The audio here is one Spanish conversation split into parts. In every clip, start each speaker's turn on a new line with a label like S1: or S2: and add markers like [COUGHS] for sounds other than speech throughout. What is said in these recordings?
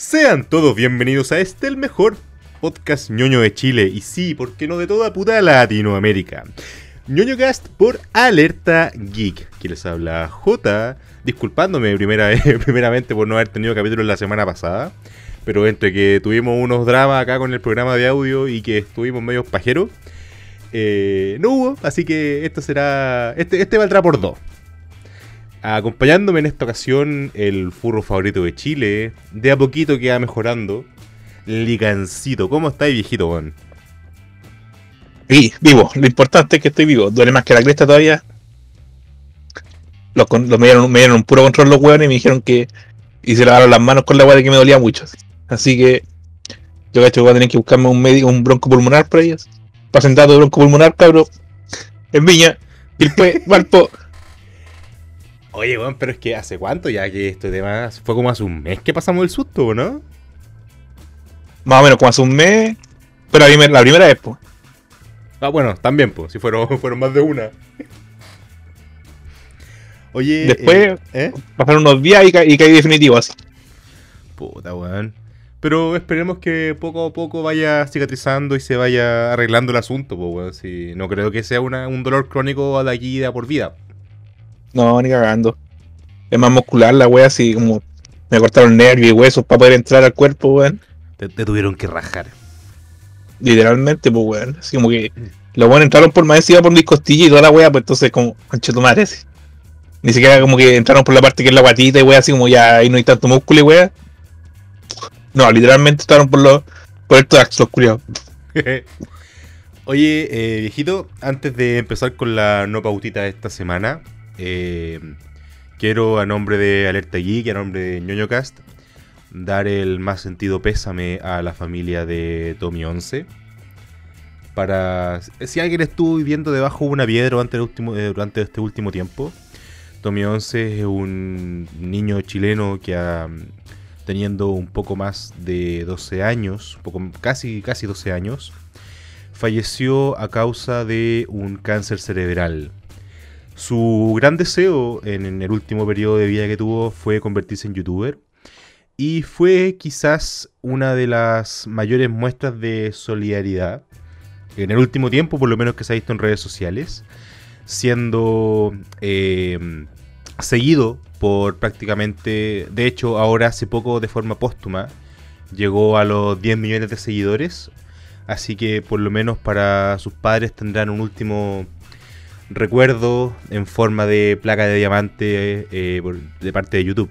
S1: Sean todos bienvenidos a este, el mejor podcast ñoño de Chile. Y sí, ¿por qué no de toda puta Latinoamérica? ñoño cast por Alerta Geek. Aquí les habla J. Disculpándome primera, [LAUGHS] primeramente por no haber tenido capítulo la semana pasada. Pero entre que tuvimos unos dramas acá con el programa de audio y que estuvimos medio pajeros, eh, no hubo. Así que esto será. Este, este valdrá por dos. Acompañándome en esta ocasión, el furro favorito de Chile, de a poquito que va mejorando, Ligancito. ¿Cómo estáis, viejito, Juan?
S2: Sí, vivo. Lo importante es que estoy vivo. Duele más que la cresta todavía. Los, los me, dieron, me, dieron, un puro control los hueones y me dijeron que. Y se lavaron las manos con la de que me dolía mucho. Así que. Yo cacho que voy a tener que buscarme un médico, un bronco pulmonar para ellas. Para sentar de bronco pulmonar, cabrón. En Viña. Y después, [LAUGHS] Valpo.
S1: Oye, weón, pero es que hace cuánto ya que este tema fue como hace un mes que pasamos el susto, ¿no?
S2: Más o menos como hace un mes. Pero la primera, la primera vez, pues.
S1: Ah, bueno, también, pues, si fueron, [LAUGHS] fueron más de una.
S2: Oye. Después eh, ¿eh? pasaron unos días y, caí definitivo así.
S1: Puta, weón. Pero esperemos que poco a poco vaya cicatrizando y se vaya arreglando el asunto, pues, weón. Si no creo que sea una, un dolor crónico de aquí de por vida.
S2: No, ni cagando. Es más muscular la wea, así como me cortaron nervios y huesos para poder entrar al cuerpo, weón.
S1: Te, tuvieron que rajar.
S2: Literalmente, pues weón. Así como que los weones entraron por más encima por mis costillas y toda la wea, pues entonces como, conche tu madre. Ni siquiera como que entraron por la parte que es la guatita y wea, así como ya ahí no hay tanto músculo y wea. No, literalmente entraron por los por el tórax, los culiados. [LAUGHS]
S1: Oye, eh, viejito, antes de empezar con la no pautita de esta semana, eh, quiero a nombre de Alerta Geek y a nombre de ñoñocast dar el más sentido pésame a la familia de Tommy 11. Para si alguien estuvo viviendo debajo de una piedra durante, último, eh, este último tiempo, Tommy 11 es un niño chileno que ha, teniendo un poco más de 12 años, casi, casi 12 años, falleció a causa de un cáncer cerebral. Su gran deseo en, el último periodo de vida que tuvo fue convertirse en youtuber. Y fue quizás una de las mayores muestras de solidaridad en el último tiempo, por lo menos que se ha visto en redes sociales, siendo em, seguido por prácticamente, de hecho ahora hace poco de forma póstuma, llegó a los 10 millones de seguidores, así que por lo menos para sus padres tendrán un último recuerdo en forma de placa de diamante eh, de parte de YouTube.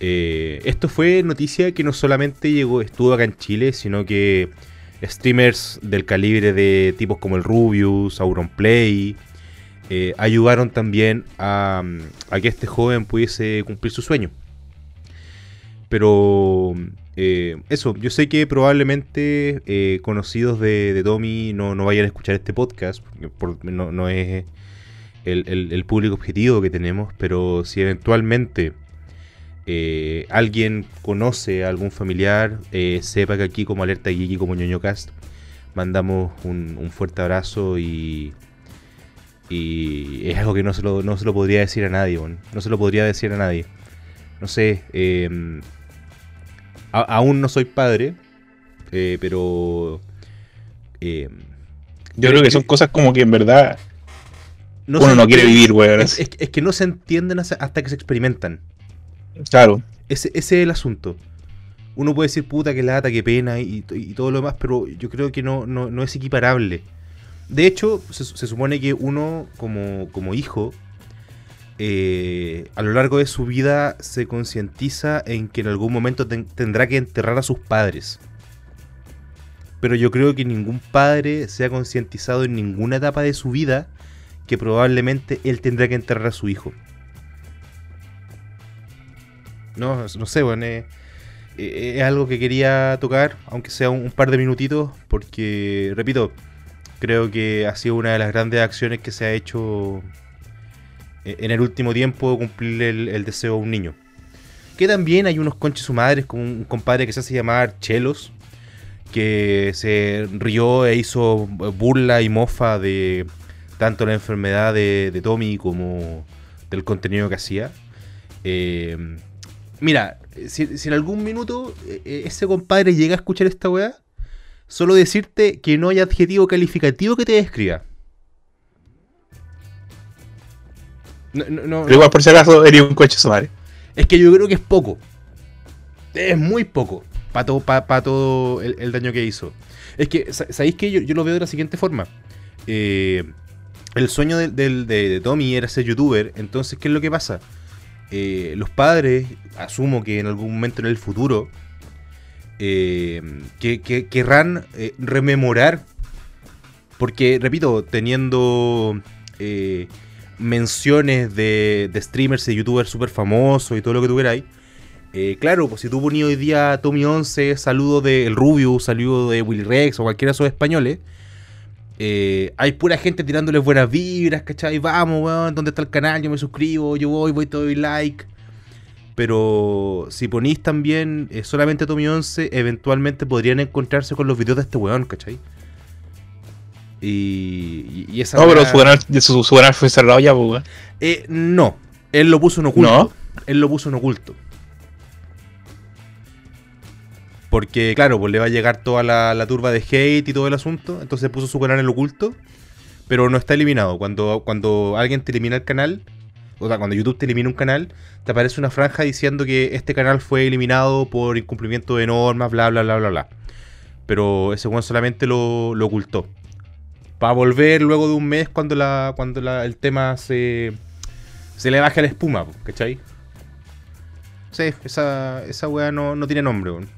S1: Eh, esto fue noticia que no solamente llegó, estuvo acá en Chile, sino que streamers del calibre de tipos como el Rubius, Auronplay, eh, ayudaron también a, a, que este joven pudiese cumplir su sueño. Pero eh, eso, yo sé que probablemente eh, conocidos de, Tommy no, vayan a escuchar este podcast, porque no, es el, público objetivo que tenemos, pero si eventualmente eh, alguien conoce a algún familiar, sepa que aquí como Alerta Geek y como ñoñocast mandamos un, fuerte abrazo y, y es algo que no se, lo, no se lo podría decir a nadie, no se lo podría decir a nadie. No sé, aún no soy padre, eh, pero...
S2: Eh, yo creo que son cosas como que en verdad uno no quiere vivir, weón.
S1: Es, que no se entienden hasta que se experimentan.
S2: Claro.
S1: Ese, es el asunto. Uno puede decir puta, que lata, que pena y, todo lo demás, pero yo creo que no, no, es equiparable. De hecho, se, se, supone que uno como, como hijo eh, a lo largo de su vida se concientiza en que en algún momento tendrá que enterrar a sus padres. Pero yo creo que ningún padre se ha concientizado en ninguna etapa de su vida que probablemente él tendrá que enterrar a su hijo. No, no sé, bueno, eh, eh, es algo que quería tocar, aunque sea un, par de minutitos, porque, repito, creo que ha sido una de las grandes acciones que se ha hecho en el último tiempo cumplir el, deseo a un niño. Que también hay unos conches su madre, como un compadre que se hace llamar Chelos, que se rió e hizo burla y mofa de tanto la enfermedad de, Tommy como del contenido que hacía. Eh, mira, si, si en algún minuto eh, eh, ese compadre llega a escuchar esta weá, solo decirte que no hay adjetivo calificativo que te describa. No, no, no,
S2: Pero igual por si acaso eres un coche su madre.
S1: Es que yo creo que es poco. Es muy poco para todo, pa- pa todo el, el daño que hizo. Es que, sa- ¿sabéis que yo, yo lo veo de la siguiente forma? Eh, el sueño de, de Tommy era ser youtuber. Entonces, ¿qué es lo que pasa? Eh, los padres, asumo que en algún momento en el futuro, eh, que, que- querrán eh, rememorar. Porque, repito, teniendo menciones de, streamers y youtubers súper famosos y todo lo que tuvierais. Eh, claro, pues si tú ponías hoy día Tommy 11, saludo de El Rubio, saludo de Willy Rex o cualquiera de esos españoles, eh, hay pura gente tirándoles buenas vibras, ¿cachai? Vamos, weón, ¿dónde está el canal? Yo me suscribo, yo voy, voy, te doy like. Pero si ponís también eh, solamente Tommy 11, eventualmente podrían encontrarse con los videos de este weón, ¿cachai? Y, y- esa
S2: No, pero su canal, su, su canal fue cerrado ya, pues,
S1: eh, no, él lo puso en oculto.
S2: ¿No?
S1: Él lo puso en oculto. Porque, claro, pues le va a llegar toda la, la turba de hate y todo el asunto. Entonces puso su canal en oculto. Pero no está eliminado. Cuando, cuando alguien te elimina el canal, o sea, cuando YouTube te elimina un canal, te aparece una franja diciendo que este canal fue eliminado por incumplimiento de normas, bla, bla, bla, bla, bla. Pero ese weón solamente lo, lo ocultó. Para volver luego de un mes cuando la cuando la- el tema se, se le baja la espuma, ¿cachai? Sí, esa, esa weá no, no tiene nombre, weón.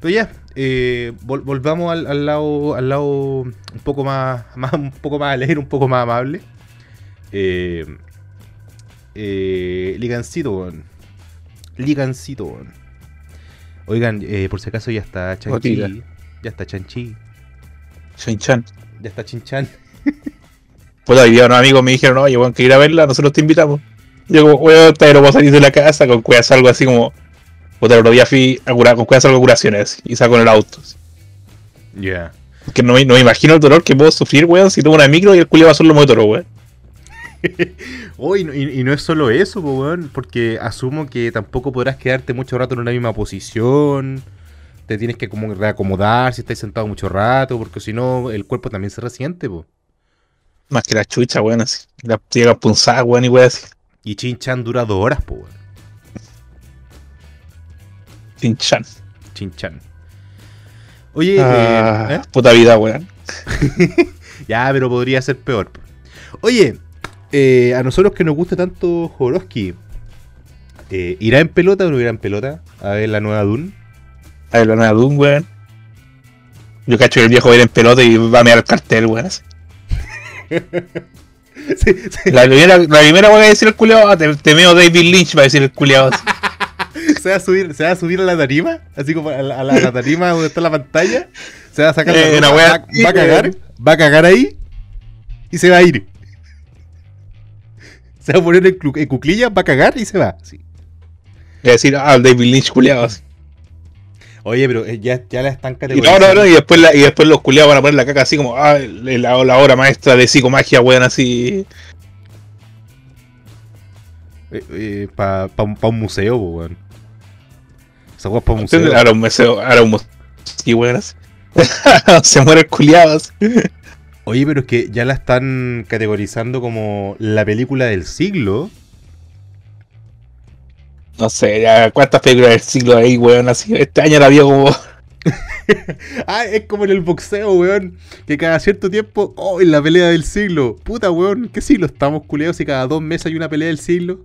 S1: Pero ya, eh, vol- volvamos al, al lado al lado un poco más, más un poco más alegre, un poco más amable. Eh, eh, Ligancito, weón. Ligancito, weón. Oigan, eh, por si acaso ya está Chanchi. Ya está Chanchi.
S2: Shin-Chan.
S1: Ya está Chinchan. [LAUGHS]
S2: Pues hoy día unos amigos me dijeron, oye, weón, que ir a verla, nosotros te invitamos. Yo como, weón, te no puedo salir de la casa con cuidas algo así como. Puta, el otro día fui a curar, con cuidas algo de curaciones y saco en el auto.
S1: Ya.
S2: Que no, me- no me imagino el dolor que puedo sufrir, weón, si tomo una micro y el culio va solo motor, weón. [LAUGHS]
S1: Oh, y, y- no es solo eso, weón, porque asumo que tampoco podrás quedarte mucho rato en una misma posición. Te tienes que como reacomodar si estás sentado mucho rato, porque si no, el cuerpo también se resiente, po.
S2: Más que la chucha, weón, así. La llega punzada, weón, y weón, así.
S1: Y Chinchan dura dos horas, po, weón.
S2: Shin-Chan.
S1: Chinchan. Oye,
S2: Ah,
S1: eh, ¿eh?
S2: Puta vida, weón. [LAUGHS]
S1: ya, pero podría ser peor. po. Oye, eh, a nosotros que nos gusta tanto Joroski, ¿irá en pelota o no irá en pelota a ver la nueva Dune?
S2: A ver, Doom, weón. Yo cacho que el viejo va a ir en pelota y va a mirar el cartel, weón. así.
S1: Sí, sí.
S2: La primera, la primera weón va a decir el culiao, ah, te, te meo David Lynch, va a decir el culiao. así.
S1: se va a subir, se va a subir a la tarima, así como a la, a la- a la tarima donde está la pantalla, se va a sacar la
S2: Eh, una wea
S1: va, a cagar, va a cagar ahí y se va a ir. Se va a poner en, cuclillas, va a cagar y se va. sí.
S2: A decir, ah, el David Lynch, culiao. así.
S1: Oye, pero eh, ya, ya la están
S2: Y no,
S1: categorizando.
S2: no, no, y después, la- y después los culiados van a poner la caca así como, ah, la, la obra maestra de psicomagia, weón, así.
S1: para Eh, un museo, weón. Esa es para un museo.
S2: Ahora un museo, ahora un museo, sí, weón, así. [LAUGHS] Se muere el culiado, así.
S1: Oye, pero es que ya la están categorizando como la película del siglo.
S2: No sé, ya cuántas películas del siglo hay, weón, así. Este año la vio como. [LAUGHS]
S1: Ah, es como en el boxeo, weón. Que cada cierto tiempo, oh, en la pelea del siglo. Puta, weón, ¿qué siglo estamos culeados si cada dos meses hay una pelea del siglo?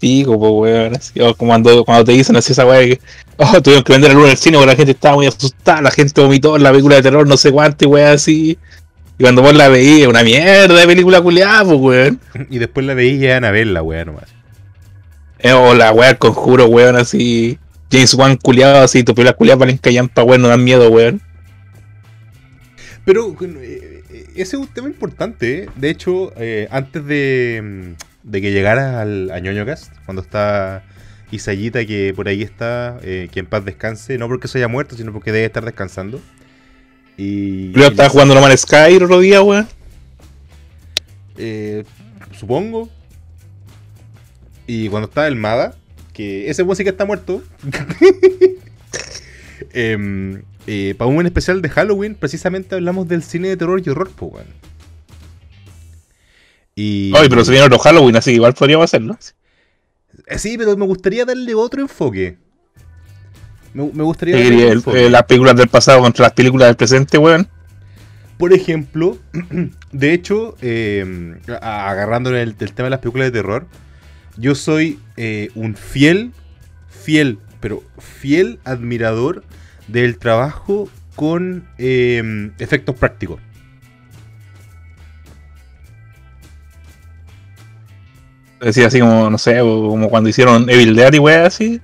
S2: Pico, po, weón. Así, o como cuando, cuando te dicen así esa weá que. Oh, tuvieron que vender la luz en el cine porque la gente estaba muy asustada, la gente vomitó en la película de terror, no sé cuánto, weón, así. Y cuando vos la veías, una mierda de película culiada, pues, weón. [LAUGHS]
S1: Y después la veí y llegan a verla, weón, nomás.
S2: Eh, o la weá conjuro, weón, así. James Wan culiado, así, tu película culiada para callampa, weón, no dan miedo, weón.
S1: Pero eh, eh, ese es un tema importante, ¿eh? De hecho, eh, antes de, mm, de que llegaras al a ñoño Cast, cuando está Isayita, que por ahí está, que en paz descanse, no porque se haya muerto, sino porque debe estar descansando. Y,
S2: Yo
S1: y
S2: estaba jugando No Man's Sky el otro día, weón.
S1: eh, supongo. Y cuando estaba el Mada, que ese música está muerto. [LAUGHS] Em, eh, para un buen especial de Halloween, precisamente hablamos del cine de terror y horror, pues, weón. Y...
S2: Ay, pero se viene otro Halloween, así que igual podríamos hacerlo.
S1: Eh, Sí, pero me gustaría darle otro enfoque. Me, me gustaría
S2: ¿Qué
S1: darle
S2: El-
S1: enfoque.
S2: eh, las películas del pasado contra las películas del presente, weón.
S1: Por ejemplo, [CLEARS THROAT] de hecho, eh, a- agarrando el, el tema de las películas de terror, yo soy eh, un fiel, fiel, pero fiel admirador del trabajo con eh, efectos prácticos.
S2: Decía así como, no sé, como cuando hicieron Evil Dead y weón, así.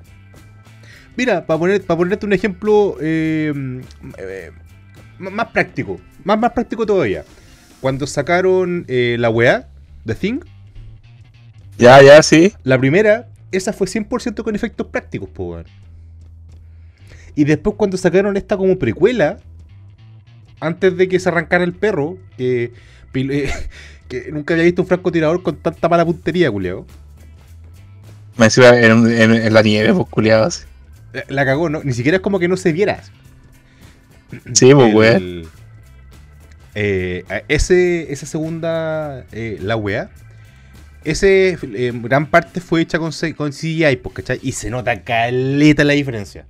S1: Mira, para poner, para ponerte un ejemplo eh, eh, más práctico, más, más práctico todavía. Cuando sacaron eh, la weá, The Thing,
S2: Ya, ya, sí.
S1: La primera, esa fue 100% con efectos prácticos, po, weón. Y después cuando sacaron esta como precuela, antes de que se arrancara el perro, que, pil- eh, [LAUGHS] que nunca había visto un francotirador con tanta mala puntería, culiao.
S2: Me decía en, en- en la nieve, pues culiado así.
S1: La, la cagó, ¿no? Ni siquiera es como que no se viera. [CLEARS THROAT]
S2: Sí, pues weón.
S1: eh, ese, esa segunda, eh, la weá, ese eh, gran parte fue hecha con, con CGI, pues, ¿cachai? Y se nota caleta la diferencia.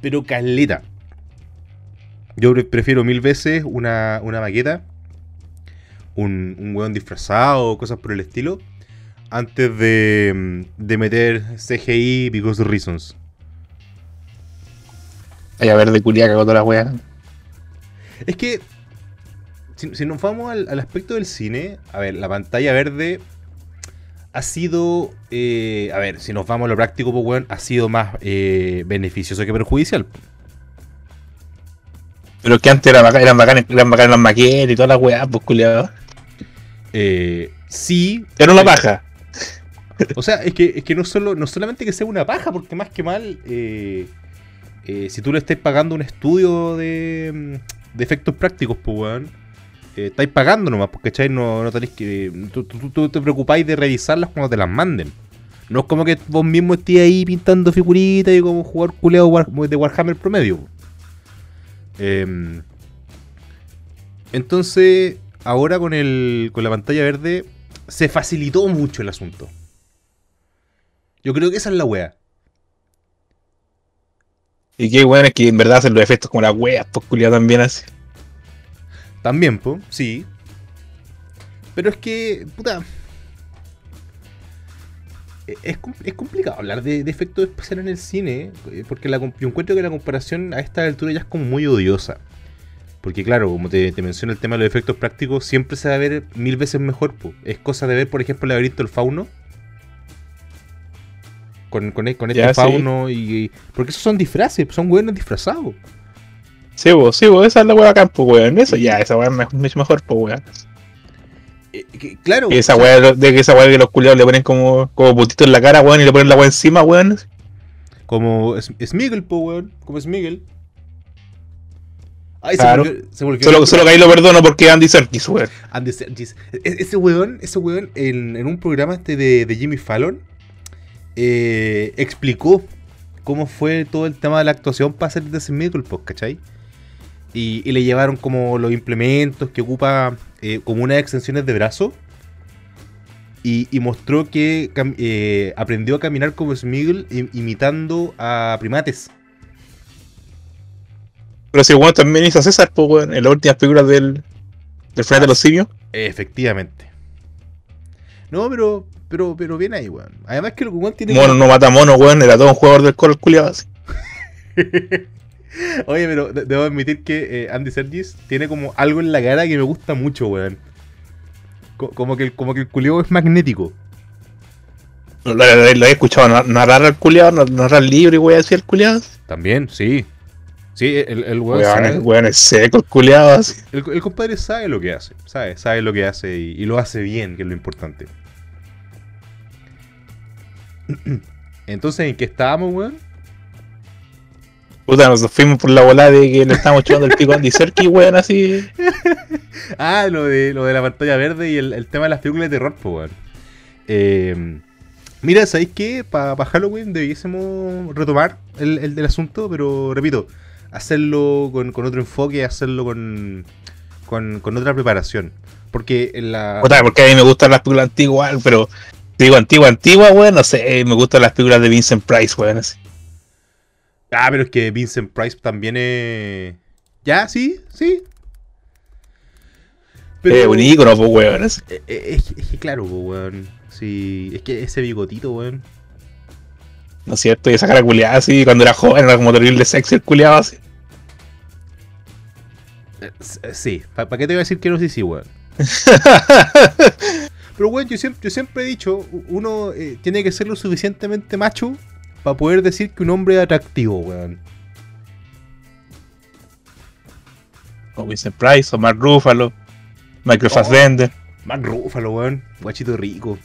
S1: Pero caleta. Yo pre- prefiero mil veces una, una maqueta, un, un weón disfrazado, cosas por el estilo, antes de, de meter CGI because of reasons.
S2: Ay, a ver, de culiá cagó toda la weá.
S1: Es que, si, si nos vamos al, al aspecto del cine, a ver, la pantalla verde ha sido, eh, a ver, si nos vamos a lo práctico, pues, weón, ha sido más eh, beneficioso que perjudicial.
S2: Pero que antes era bacán- eran bacanes, eran bacanes las maquetas y toda la weá, pues culiado.
S1: Eh, sí,
S2: Era una
S1: eh,
S2: paja.
S1: O sea, es que, es que no, solo, no solamente que sea una paja, porque más que mal, eh, eh, si tú le estás pagando un estudio de, mm, de efectos prácticos, pues, weón, eh, estáis pagando nomás, porque ¿cachai? No, no tenéis que. Tú, tú- te preocupáis de revisarlas cuando te las manden. No es como que vos mismo estés ahí pintando figuritas y como jugar culeado de Warhammer promedio. Em, entonces, ahora con, el, con la pantalla verde, se facilitó mucho el asunto. Yo creo que esa es la wea.
S2: Y qué weón es que en verdad hacen los efectos como las weas, pues culiado también así.
S1: También, po, sí. Pero es que, puta. e- Es, es complicado hablar de, de efectos especiales en el cine, eh, porque la, yo encuentro que la comparación a esta altura ya es como muy odiosa. Porque claro, como te, te menciono el tema de los efectos prácticos, siempre se va a ver mil veces mejor. po. Es cosa de ver, por ejemplo, el laberinto del fauno. Con, con, e- con este
S2: Ya, sí.
S1: fauno y, y- Porque esos son disfraces, son buenos disfrazados.
S2: Sí, vos, sí, vos, esa es la weá acá, pues weón. Eso ya, esa weá es mucho mejor, pues weón.
S1: Eh, que- claro.
S2: Y esa weá de que esa weá que los culiados le ponen como, como putito en la cara, weón, y le ponen la weá encima, weón.
S1: Como S- Smiggle, po, weón. Como Smiggle. Ay,
S2: Claro.
S1: se volvió. Se volvió
S2: Solo, solo que ahí lo perdono porque es Andy Serkis, weón.
S1: Andy Serkis. E- Ese weón, ese weón en, en un programa este de, de Jimmy Fallon eh, explicó cómo fue todo el tema de la actuación para hacer de Smiggle, pues, ¿cachai? Y, y le llevaron como los implementos que ocupa eh, como unas extensiones de brazo. Y, y mostró que eh, aprendió a caminar como Smiggle imitando a primates.
S2: Pero si weón también hizo César, pues weón, en las últimas películas del, del final de los simios.
S1: Efectivamente. No, pero, pero, pero bien ahí, weón. Además que el weón tiene.
S2: Mono no mata mono, weón, era todo un jugador del coro culiado así. [LAUGHS]
S1: Oye, pero de- debo admitir que eh, Andy Sergis tiene como algo en la cara que me gusta mucho, weón. Co- como, que el, como que el culiao es magnético.
S2: Lo, lo- lo he escuchado nar- narrar al culiado, narrar libre, weón, así el culiado.
S1: También, sí. Sí, el, el weón
S2: Weón,
S1: sabe-
S2: es- weón, es seco el culiado así.
S1: el, el compadre sabe lo que hace. Sabe, sabe lo que hace y, y lo hace bien, que es lo importante. [CLEARS THROAT] Entonces, ¿en qué estábamos, weón?
S2: Puta, nos fuimos por la volada de que le estábamos chupando el pico a Andy Serkis, weón, así.
S1: Ah, lo de, lo de la pantalla verde y el, el tema de las películas de terror, pues, weón. Eh, Mira, ¿sabéis qué? Para Halloween debiésemos retomar el, el del asunto, pero repito, hacerlo con, con otro enfoque, hacerlo con, con, con otra preparación. Porque en la.
S2: Puta, porque a mí me gustan las películas antiguas, pero digo antigua, antigua, weón, no sé, me gustan las películas de Vincent Price, weón, así.
S1: Ah, pero es que Vincent Price también es. Ya, sí, sí.
S2: Es un ícono, pues, weón.
S1: Eh, eh, Es, es que claro, po, weón. Sí, es que ese bigotito, weón.
S2: ¿No es cierto? Y esa cara culiada así, cuando era joven era como terrible sexy el culiado así.
S1: Eh, eh, Sí, ¿para qué te voy a decir que no sí, sí, weón? [LAUGHS] Pero, weón, yo siempre, yo siempre he dicho, uno eh, tiene que ser lo suficientemente macho para poder decir que un hombre es atractivo, weón.
S2: O Vincent Price, o Mark Ruffalo, Michael
S1: Oh.
S2: Fassbender.
S1: Mark Ruffalo, weón. Guachito rico.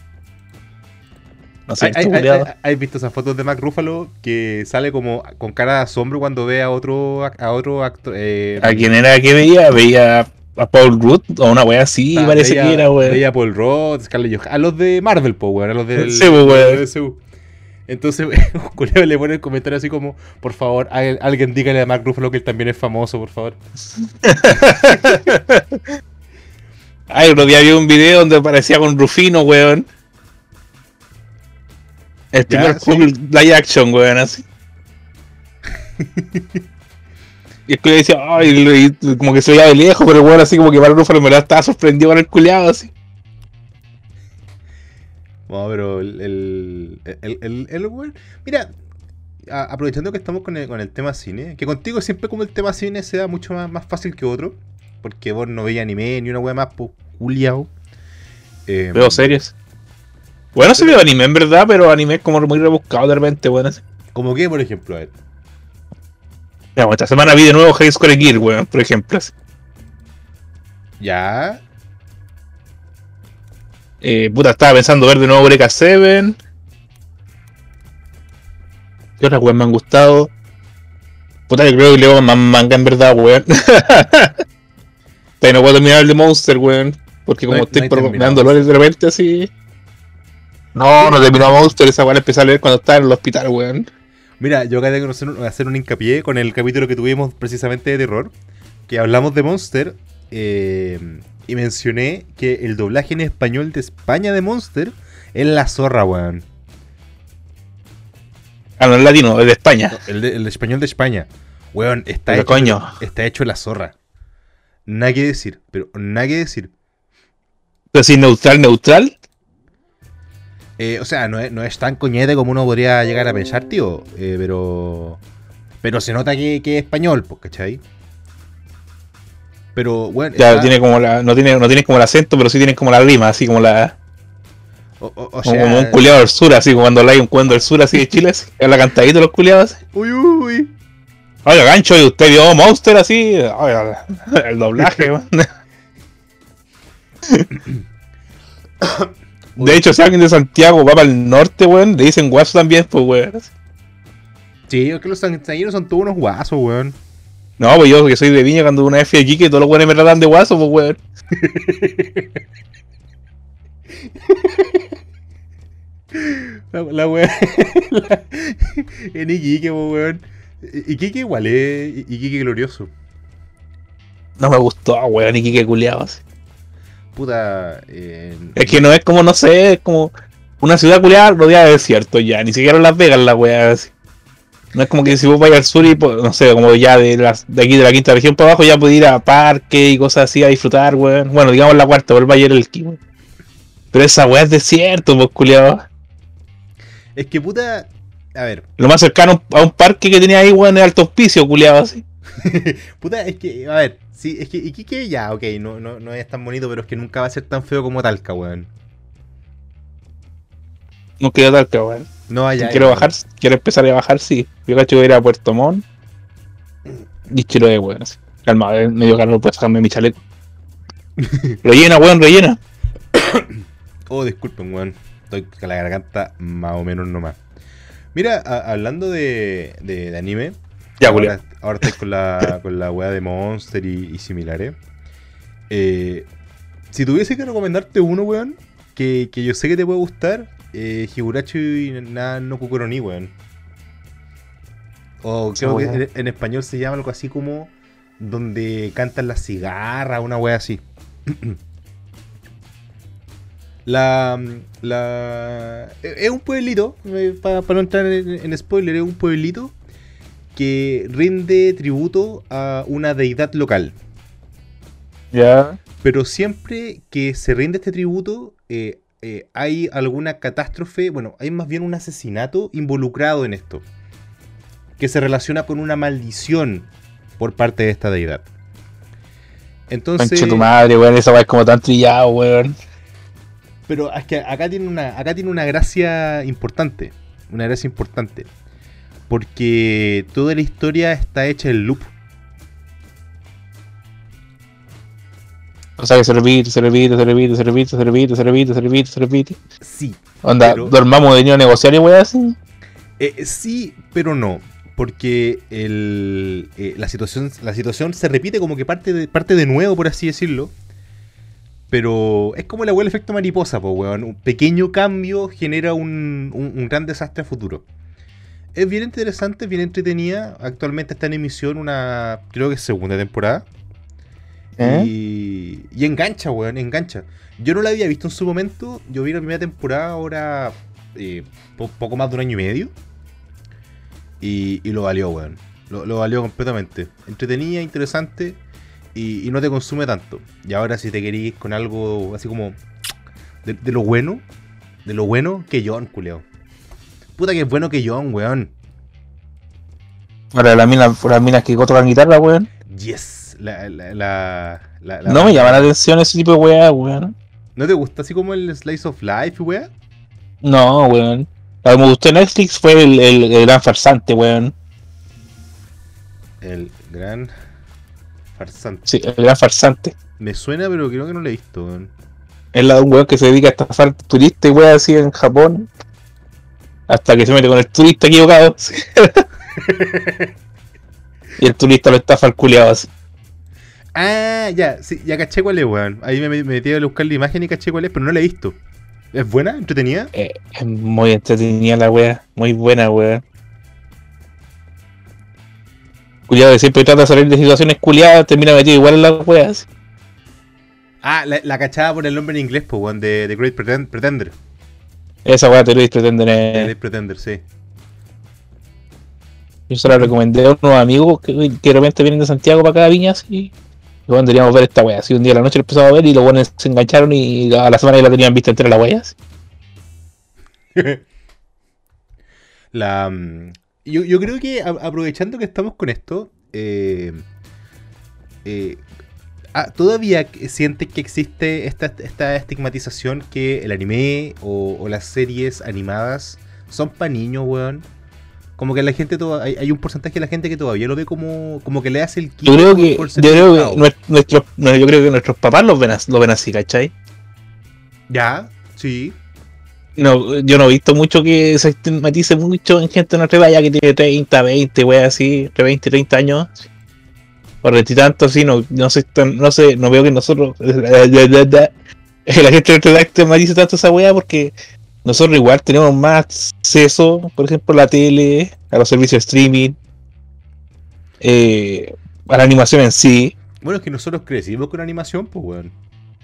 S2: No sé,
S1: ¿Hay, hay-
S2: culiado.
S1: hay- hay visto esas fotos de Mark Ruffalo que sale como con cara de asombro cuando ve a otro, a otro actor? Eh,
S2: ¿A quién era que veía? Veía a Paul Rudd o una wea así, parece
S1: veía-
S2: que era, weón.
S1: Veía a Paul Rudd, Scarlett Johansson, a los de Marvel, po, weón, a los del
S2: Sí, weón.
S1: MCU. Entonces, [LAUGHS] culero le pone el comentario así como, por favor, al- alguien dígale a Mark Ruffalo que él también es famoso, por favor. [LAUGHS]
S2: Ay, otro día vi un video donde aparecía con Rufino, weón. El primer
S1: sí.
S2: full live action, weón, así. [LAUGHS] y el culiado decía, ay, lo- y como que se veía de lejos, pero weón, así como que para Rufalo me la estaba sorprendido con el culiado, así.
S1: No, pero el, el, el, el- el weón- Mira, a- aprovechando que estamos con el, con el tema cine, que contigo siempre como el tema cine se da mucho más, más fácil que otro, porque vos no veis anime ni una wea más, pues, culiao. Eh,
S2: Veo series. Bueno, se veo anime en verdad, pero anime es como muy rebuscado de repente, weón. así.
S1: Como que, por ejemplo, a ver.
S2: Ya, bueno, esta semana vi de nuevo High Score Gear, weón, por ejemplo.
S1: Ya,
S2: Eh, puta, estaba pensando ver de nuevo Breaker 7. ¿Qué otras weón me han gustado? Puta, yo creo que leo más manga en verdad, weón. [LAUGHS] Pero no puedo terminar el de Monster, weón. Porque como
S1: No
S2: estoy
S1: no
S2: me dan dolores de repente así. No, no terminó Monster, esa weón la empecé a leer cuando estaba en el hospital, weón.
S1: Mira, yo acá tengo que hacer un hincapié con el capítulo que tuvimos precisamente de terror, que hablamos de Monster, eh, y mencioné que el doblaje en español de España de Monster es la zorra, weón.
S2: Ah, no, es latino, es de España.
S1: El, de- el español de España, weón, está
S2: Pero
S1: hecho,
S2: coño.
S1: está hecho la zorra. Nada que decir, pero nada que decir.
S2: Pero si neutral, neutral.
S1: Eh, o sea, no es, no es tan coñete como uno podría llegar a pensar, tío, eh, pero... Pero se nota que, que es español, pues, ¿cachai? Pero, bueno,
S2: Ya
S1: está-
S2: tiene como la, no tiene, no tiene como el acento, pero sí tiene como la rima, así como la.
S1: o- o- o
S2: como,
S1: sea,
S2: como un culiado del sur, así como cuando hay un cuento del sur así de [LAUGHS] Chile, así, habla cantadito los culiados. así.
S1: Uy, uy.
S2: Oiga, gancho, ¿y usted vio Monster así? Oiga, el doblaje, [LAUGHS] man. [COUGHS] De hecho, si alguien de Santiago va para el norte, weón, le dicen guaso también, pues, weón.
S1: Sí, es que los santiaguinos son todos unos guasos, weón.
S2: No, pues yo que soy de Viña, cuando una F aquí, que todos los weones me tratan de guaso, pues, weón. [LAUGHS]
S1: La, la weón. [LAUGHS] en Iquique, po, weón. Iquique igual es Iquique glorioso.
S2: No me gustó, weón, qué culiado. así.
S1: Puta. eh,
S2: Es que no es como, no sé, es como una ciudad culiada rodeada de desierto ya, ni siquiera Las Vegas la weá así. No es como que si vos vais al sur y, pues, no sé, como ya de, las, de aquí de la quinta región para abajo, ya podés ir a parque y cosas así a disfrutar, weón. Bueno, digamos la cuarta, o el Valle del weón. Pero esa weá es desierto, pues, culiado.
S1: Es que puta. A ver,
S2: Lo más cercano a un parque que tenía ahí, weón, es Alto Hospicio, culiado, así. [LAUGHS]
S1: puta, es que, a ver, sí, es que Iquique ya, ok, no, no, no es tan bonito, pero es que nunca va a ser tan feo como Talca, weón.
S2: No quedó Talca, weón.
S1: No vaya.
S2: quiero bajar, quiero empezar a bajar, sí. Yo cacho voy a ir a Puerto Montt y Chiloé, weón. Así. Calma, medio calor, puedes sacarme mi chaleco. [LAUGHS] rellena, weón, rellena. [COUGHS]
S1: Oh, disculpen, weón. Estoy con la garganta más o menos nomás. Mira, a- hablando de, de, de anime.
S2: Ya,
S1: ahora, ahora con la, [COUGHS] con la weá de Monster y, y similares. Eh, si tuviese que recomendarte uno, weón, que, que yo sé que te puede gustar, eh, Higurashi na no Kukuroni, weón. O creo que
S2: weá.
S1: en, en español se llama algo así como donde cantan las cigarras, una wea así. [CLEARS THROAT] La, la es un pueblito, para no entrar en, en spoiler, es un pueblito que rinde tributo a una deidad local.
S2: Ya.
S1: Pero siempre que se rinde este tributo, eh, eh, hay alguna catástrofe, bueno, hay más bien un asesinato involucrado en esto, que se relaciona con una maldición por parte de esta deidad. Entonces,
S2: Conche tu madre, weón. Esa es como tan trillado, weón.
S1: pero es que acá tiene una, acá tiene una gracia importante, una gracia importante, porque toda la historia está hecha en loop.
S2: O sea que se repite, se repite, se repite, se repite, se repite, se repite, se repite, se repite.
S1: Sí,
S2: Onda,
S1: Pero-
S2: dormamos de niño a negociar y weá así.
S1: Eh, sí, pero no. Porque el, eh, la, situación, la situación se repite como que parte de, parte de nuevo, por así decirlo. Pero es como el abuelo efecto mariposa, pues, weón. Un pequeño cambio genera un, un- un gran desastre a futuro. Es bien interesante, bien entretenida. Actualmente está en emisión una, creo que segunda temporada.
S2: ¿Eh?
S1: Y, y engancha, weón, engancha. Yo no la había visto en su momento. Yo vi la primera temporada ahora eh, po- poco más de un año y medio. Y, y lo valió, weón. Lo, lo valió completamente. Entretenida, interesante y, y no te consume tanto. Y ahora si te querís con algo así como de, de lo bueno, de lo bueno que John, culeo. Puta que es bueno que John, weón.
S2: Ahora las minas, las minas que tocan guitarra, weón.
S1: Yes. La, la, la,
S2: No me llama la atención ese tipo de weá, weón.
S1: ¿No te gusta así como el Slice of Life, weón?
S2: No, weón. Lo que me gustó en Netflix fue el, el, el gran farsante, weón.
S1: El gran farsante.
S2: Sí, el gran farsante.
S1: Me suena, pero creo que no lo he visto, weón.
S2: Es la de un weón que se dedica a estafar turistas y weón así en Japón. Hasta que se mete con el turista equivocado. [LAUGHS] y el turista lo estafa al culiado así.
S1: Ah, ya, sí, ya caché cuál es, weón. Ahí me me metí a buscar la imagen y caché cuál es, pero no la he visto. ¿Es buena? ¿Entretenida?
S2: Eh, es muy entretenida la wea, muy buena wea. Culiado que siempre trata de salir de situaciones culiadas, termina metido igual en las weas.
S1: Ah, la, la cachaba por el nombre en inglés, pues, weón, de The Great Pretend- Pretender.
S2: Esa wea te lo pretenden.
S1: The
S2: Eh,
S1: Great Pretender, sí.
S2: yo se la recomendé a unos amigos que, que de repente vienen de Santiago para acá a Viñas y bueno, deberíamos ver esta wea. Así un día a la noche lo empezamos a ver y los buenos se engancharon y a la semana ya la tenían vista entera la wea. así. [LAUGHS]
S1: La, mm, yo, yo creo que aprovechando que estamos con esto, eh, eh, ah, todavía sientes que existe esta, esta estigmatización que el anime o, o las series animadas son para niños, weón. Como que la gente toda- hay, hay un porcentaje de la gente que todavía lo ve como, como que le hace el
S2: Yo creo que, yo creo que nues- nuestros, yo creo que nuestros papás los ven, lo ven así, ¿cachai?
S1: Ya, sí.
S2: No, yo no he visto mucho que se estigmatice mucho en gente de nuestra edad ya que tiene 30, 20, wey, así, entre 20 y 30 años. Por y tanto, así, no, no sé, no sé, no veo que nosotros, [LAUGHS] la gente de nuestra edad estigmatice tanto esa wea porque nosotros igual tenemos más acceso, por ejemplo, a la tele, a los servicios de streaming, eh, a la animación en sí.
S1: Bueno, es que nosotros crecimos con animación, pues, weón.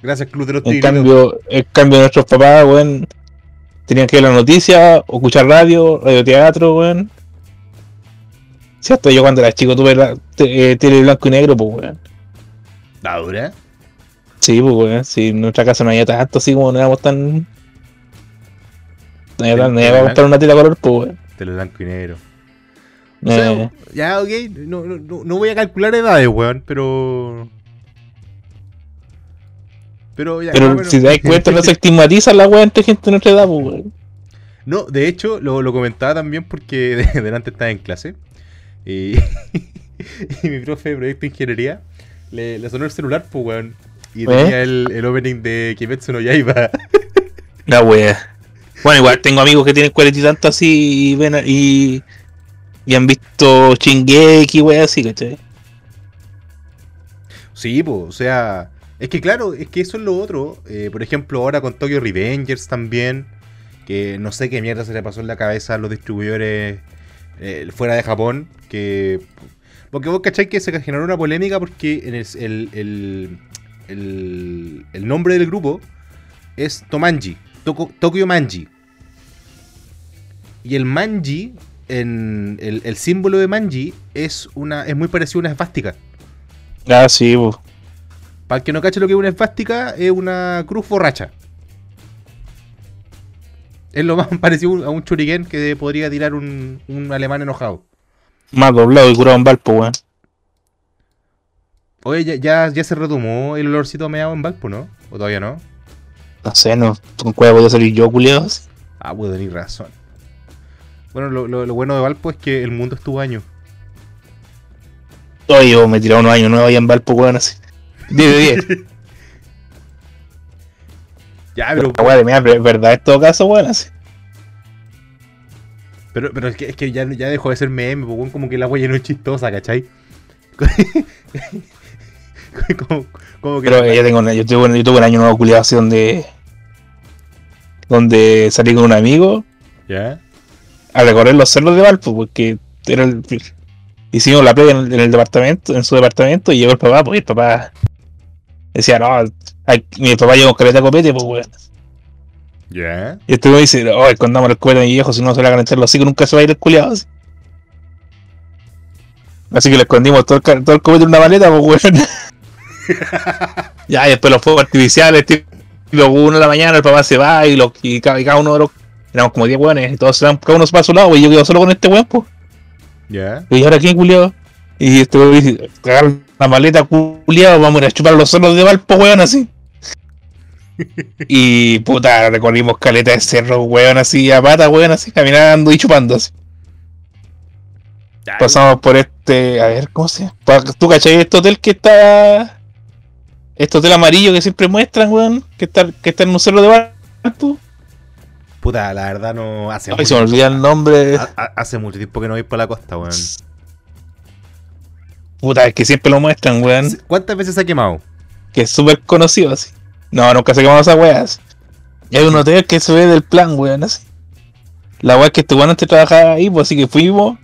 S1: Gracias, Club de los
S2: En cambio, en cambio nuestros papás, weón, tenían que ver la noticia, o escuchar radio, radioteatro, weón. Si hasta yo cuando era chico tuve la, eh, tele blanco y negro, pues weón.
S1: ¿La dura?
S2: Sí, pues weón, si en nuestra casa no había tanto así como no éramos tan. No tan- no para comprar una tela color, pues weón.
S1: Tele blanco y negro. O sea,
S2: Eh,
S1: ya, ok. No, no, no- voy a calcular edades, weón, pero. Pero ya.
S2: pero
S1: bueno.
S2: si te das cuenta, no se estigmatiza la weá entre gente de nuestra edad, pues weón.
S1: No, de hecho, lo, lo comentaba también porque [LAUGHS] de- delante estaba en clase. Y, [LAUGHS] y mi profe de proyecto de ingeniería le, le sonó el celular, pues, weón. Y
S2: ¿Eh?
S1: tenía el, el opening de Kimetsu no Yaiba. [LAUGHS]
S2: La wea. Bueno, igual tengo amigos que tienen cuarenta y tanto así y han visto Shingeki, wea así, ¿cachai?
S1: Sí, pues, o sea. Es que claro, es que eso es lo otro. Eh, por ejemplo, ahora con Tokyo Revengers también. que no sé qué mierda se le pasó en la cabeza a los distribuidores eh, fuera de Japón, que... Porque vos cacháis que se generó una polémica porque en el nombre del grupo es Tomanji, Toko- Tokyo Manji. Y el Manji, en el, el símbolo de Manji, es una es muy parecido a una esvástica.
S2: Ah, sí, po.
S1: Para el que no cache lo que es una esvástica, es una cruz borracha. Es lo más [LAUGHS] parecido a un churiken que podría tirar un, un alemán enojado.
S2: Más doblado y curado en Valpo, weón.
S1: Oye, ya, ya, ya se retomó el olorcito meado en Valpo, ¿no? ¿O todavía no?
S2: No sé, no. ¿Con cuál voy a salir yo, culiado?
S1: Ah, puedo tener razón. Bueno, lo, lo- lo bueno de Valpo es que el mundo estuvo año.
S2: Oye, yo me tiraba unos años nuevos ahí en Valpo, weón, así. 10 de 10. [LAUGHS]
S1: Ya, pero,
S2: pero es verdad en todo caso, weón, así.
S1: pero, pero es que, es que ya, ya dejó de ser meme, pues, weón, como que la wea no es chistosa, ¿cachai? [LAUGHS] como, como que
S2: Pero yo tengo yo tuve, yo tuve un año nuevo culiado así donde. Donde salí con un amigo
S1: ¿Ya?
S2: A recorrer los cerros de Valpo, porque era el, hicimos la playa en el, en el departamento, en su departamento, y llegó el papá, pues y el papá decía, no, hay- mi papá lleva un caleta de copete, pues weón. Y este weón dice, oh, escondamos el copete a mi viejo, si no se le va a calentar los hocico, nunca se va a ir el culiado. Así. Así que le escondimos todo el, todo el copete en una maleta, pues weón. [LAUGHS] ya, y después los fuegos artificiales, tipo uno de la mañana, el papá se va y, lo, y, cada, y cada uno de los. Éramos como 10 weones, y todos se van, cada uno se va a su lado, y yo quedo solo con este weón, pues.
S1: ¿Ya?
S2: Y ahora quién, culiado. Y este weón dice, cagar la maleta, culiado, vamos a ir a chupar los solos de Valpo, weón, así. [LAUGHS] y puta, recorrimos caleta de cerro, weón, así, a pata, weón, así, caminando y chupando, así. Pasamos por este, a ver, ¿cómo se llama? ¿Tú cachai este hotel que está... Este hotel amarillo que siempre muestran, weón? Que está, que está en un cerro de Valpo.
S1: Puta, la verdad no hace
S2: Ay, se me olvida el nombre.
S1: ha- ha- hace mucho tiempo que no voy para la costa, weón.
S2: Puta, es que siempre lo muestran, weón.
S1: ¿Cuántas veces se ha quemado?
S2: que es súper conocido así. No, nunca se quemamos esas weas. Y hay un hotel que se ve del plan, weón, así. La wea es que este weón antes trabajaba ahí, pues así que fuimos.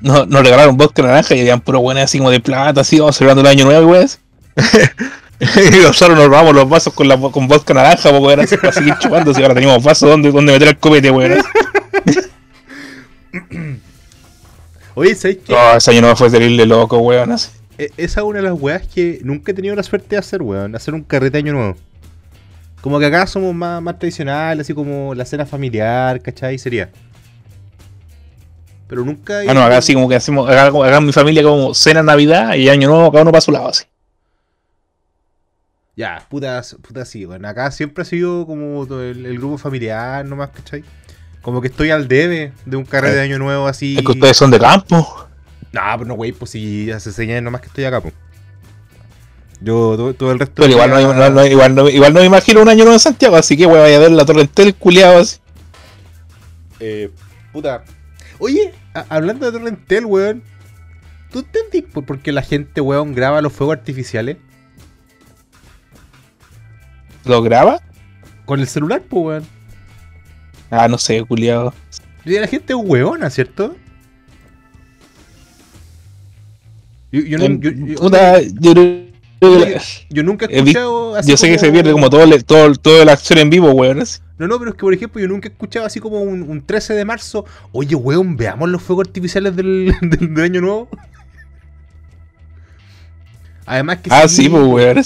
S2: Nos, nos regalaron vodka naranja y habían puro weones así como de plata, así, vamos celebrando el año nuevo, weas. [LAUGHS] [LAUGHS] y nosotros nos robamos los vasos con, la, con vodka naranja, pues weón, así para seguir chupando, así ahora teníamos vasos donde, donde meter el copete, weón. [LAUGHS]
S1: Oye, ¿sabes qué?
S2: No, ese año nuevo fue terrible loco, weón.
S1: E- Esa es una de las weas que nunca he tenido la suerte de hacer, weón. Hacer un carrete año nuevo. Como que acá somos más, más tradicionales, así como la cena familiar, ¿cachai? Sería. Pero nunca.
S2: Ah, no, acá así como que hacemos, acá, acá en mi familia como cena Navidad y año nuevo, cada uno para su lado, así.
S1: Ya, puta, puta sí, weón. Acá siempre ha sido como el, el grupo familiar nomás, ¿cachai? Como que estoy al debe de un carrete de año nuevo así.
S2: Es que ustedes son de campo.
S1: No, pero no, güey, pues si hace seis años nomás que estoy acá, pues. Yo todo, todo el resto.
S2: Pero igual no, no- no- igual, no, igual no me imagino un año nuevo en Santiago, así que voy a ver la Torre Entel culiado así.
S1: Eh, puta. Oye, hablando de Torrentel, weón. ¿Tú entendís por qué la gente, weón, graba los fuegos artificiales?
S2: ¿Lo graba?
S1: Con el celular, pues, weón.
S2: Ah, no sé, culiado.
S1: La gente es weona, ¿cierto? Yo, yo, no- yo- yo-
S2: Puta, yo, creo que la-
S1: yo nunca he escuchado así
S2: yo sé que se pierde como todo, el- todo, toda la acción en vivo, weón.
S1: No, no, pero es que por ejemplo yo nunca he escuchado así como un, un 13 de marzo. Oye, weón, veamos los fuegos artificiales del, [LAUGHS] del, del año nuevo. Además que
S2: Ah, sí, pues, weón.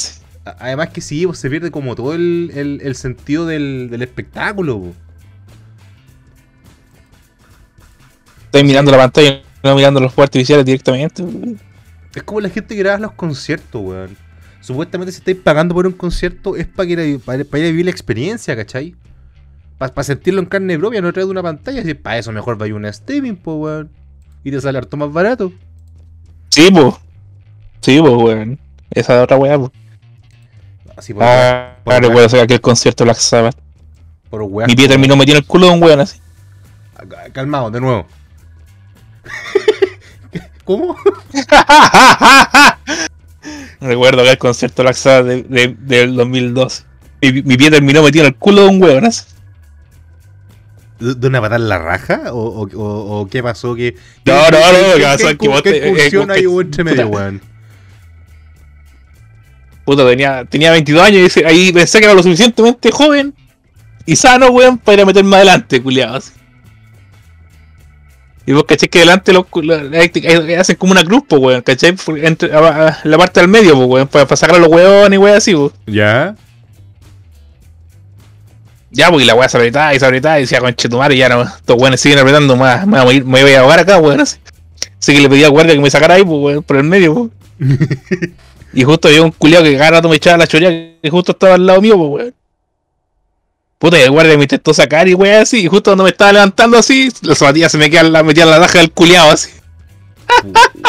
S1: Además que sí, pues, se pierde como todo el, el- el sentido del, del espectáculo. po.
S2: Estoy mirando la pantalla y no mirando los fuegos artificiales directamente.
S1: Es como la gente que graba los conciertos, weón. Supuestamente si estáis pagando por un concierto es para ir, a- para, para ir a vivir la experiencia, ¿cachai? Para sentirlo en carne propia, no de una pantalla. Si para eso mejor vaya a un streaming, pues, weón. Y te sale harto más barato.
S2: Sí, pues. Sí, pues, weón. Esa es otra weá, pues.
S1: Así por,
S2: Ah,
S1: por
S2: aquel concierto Black Sabbath.
S1: por weas
S2: Mi pie
S1: como-
S2: terminó metido en el culo de un weón así.
S1: Calmado, de nuevo. ¿Cómo?
S2: Recuerdo aquel concierto de Black Sabbath de, de- del 2002. Mi, mi pie terminó metido en el culo de un así.
S1: ¿De una patada en la raja? ¿O, o, o- o qué pasó? ¿Qué,
S2: No,
S1: qué-
S2: no, no,
S1: qué-
S2: que que eh,
S1: excursión
S2: eh, puta. tenía, tenía 22 años y dice- ahí pensé que era lo suficientemente joven y sano, weón, para ir a meterme adelante, culiados. Y vos caché que adelante los, hacen como una cruz, pues, weón, caché, entre, a- a- la parte del medio, pues, weón, para, para sacar a los weones y weón así, pues.
S1: ¿Ya?
S2: Ya, y la weá se apretaba y se apretaba y decía, conche tu madre, ya no, estos weones siguen apretando, más, me, voy a ir- me voy a ahogar acá, weón, así. Así que le pedí al guardia que me sacara ahí, pues, weón, por el medio. [LAUGHS] y justo había un culiado que cada rato me echaba la choría que justo estaba al lado mío, pues, weón. Puta, y el guardia me intentó sacar y weón así, y justo cuando me estaba levantando así, la zapatilla se me queda la, metía en la raja del culiado así.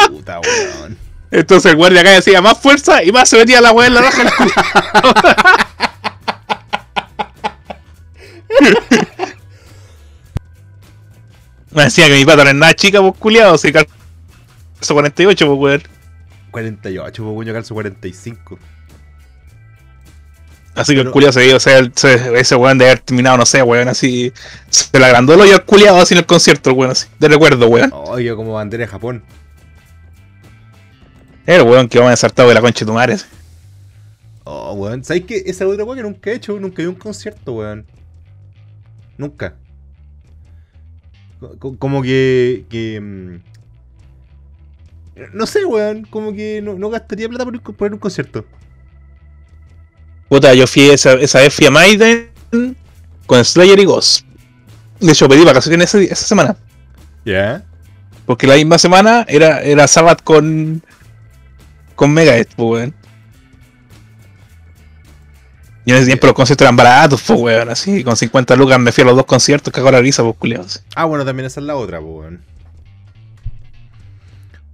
S1: Puta, weón.
S2: Entonces el guardia acá decía más fuerza y más se metía la weá en la raja del culiado. [LAUGHS] Me decía que mi pata no es nada chica, pues culiado, se calzó 48, pues weón.
S1: 48, pues, yo calzo 45.
S2: Así que
S1: Pero-
S2: el culiado se dio, o sea, el- se- ese weón de haber terminado, no sé, weón, así. Se le agrandó el hoyo al culiado así en el concierto, el weón, así. De recuerdo, weón.
S1: Oh, yo como bandera de Japón.
S2: El weón que vamos a ensartado de la concha de tu madre.
S1: Oh, weón. ¿Sabes qué? Esa es otra weón que nunca he hecho. Nunca he ido a un concierto, weón. Nunca. Co- Como que. que mm, no sé, weón. Como que no, no gastaría plata por por un concierto.
S2: Puta, yo fui esa, esa vez fui a Maiden con Slayer y Ghost. De hecho, pedí vacaciones ese- esa semana.
S1: ¿Ya?
S2: Porque la misma semana era, era Sabbath con. con Megadeth, pues, weón. Y en ese tiempo los conciertos eran baratos, pues, weón. Así, con 50 lucas me fui a los dos conciertos, cagó la risa, pues, culiados.
S1: Ah, bueno, también esa es la otra, po, weón.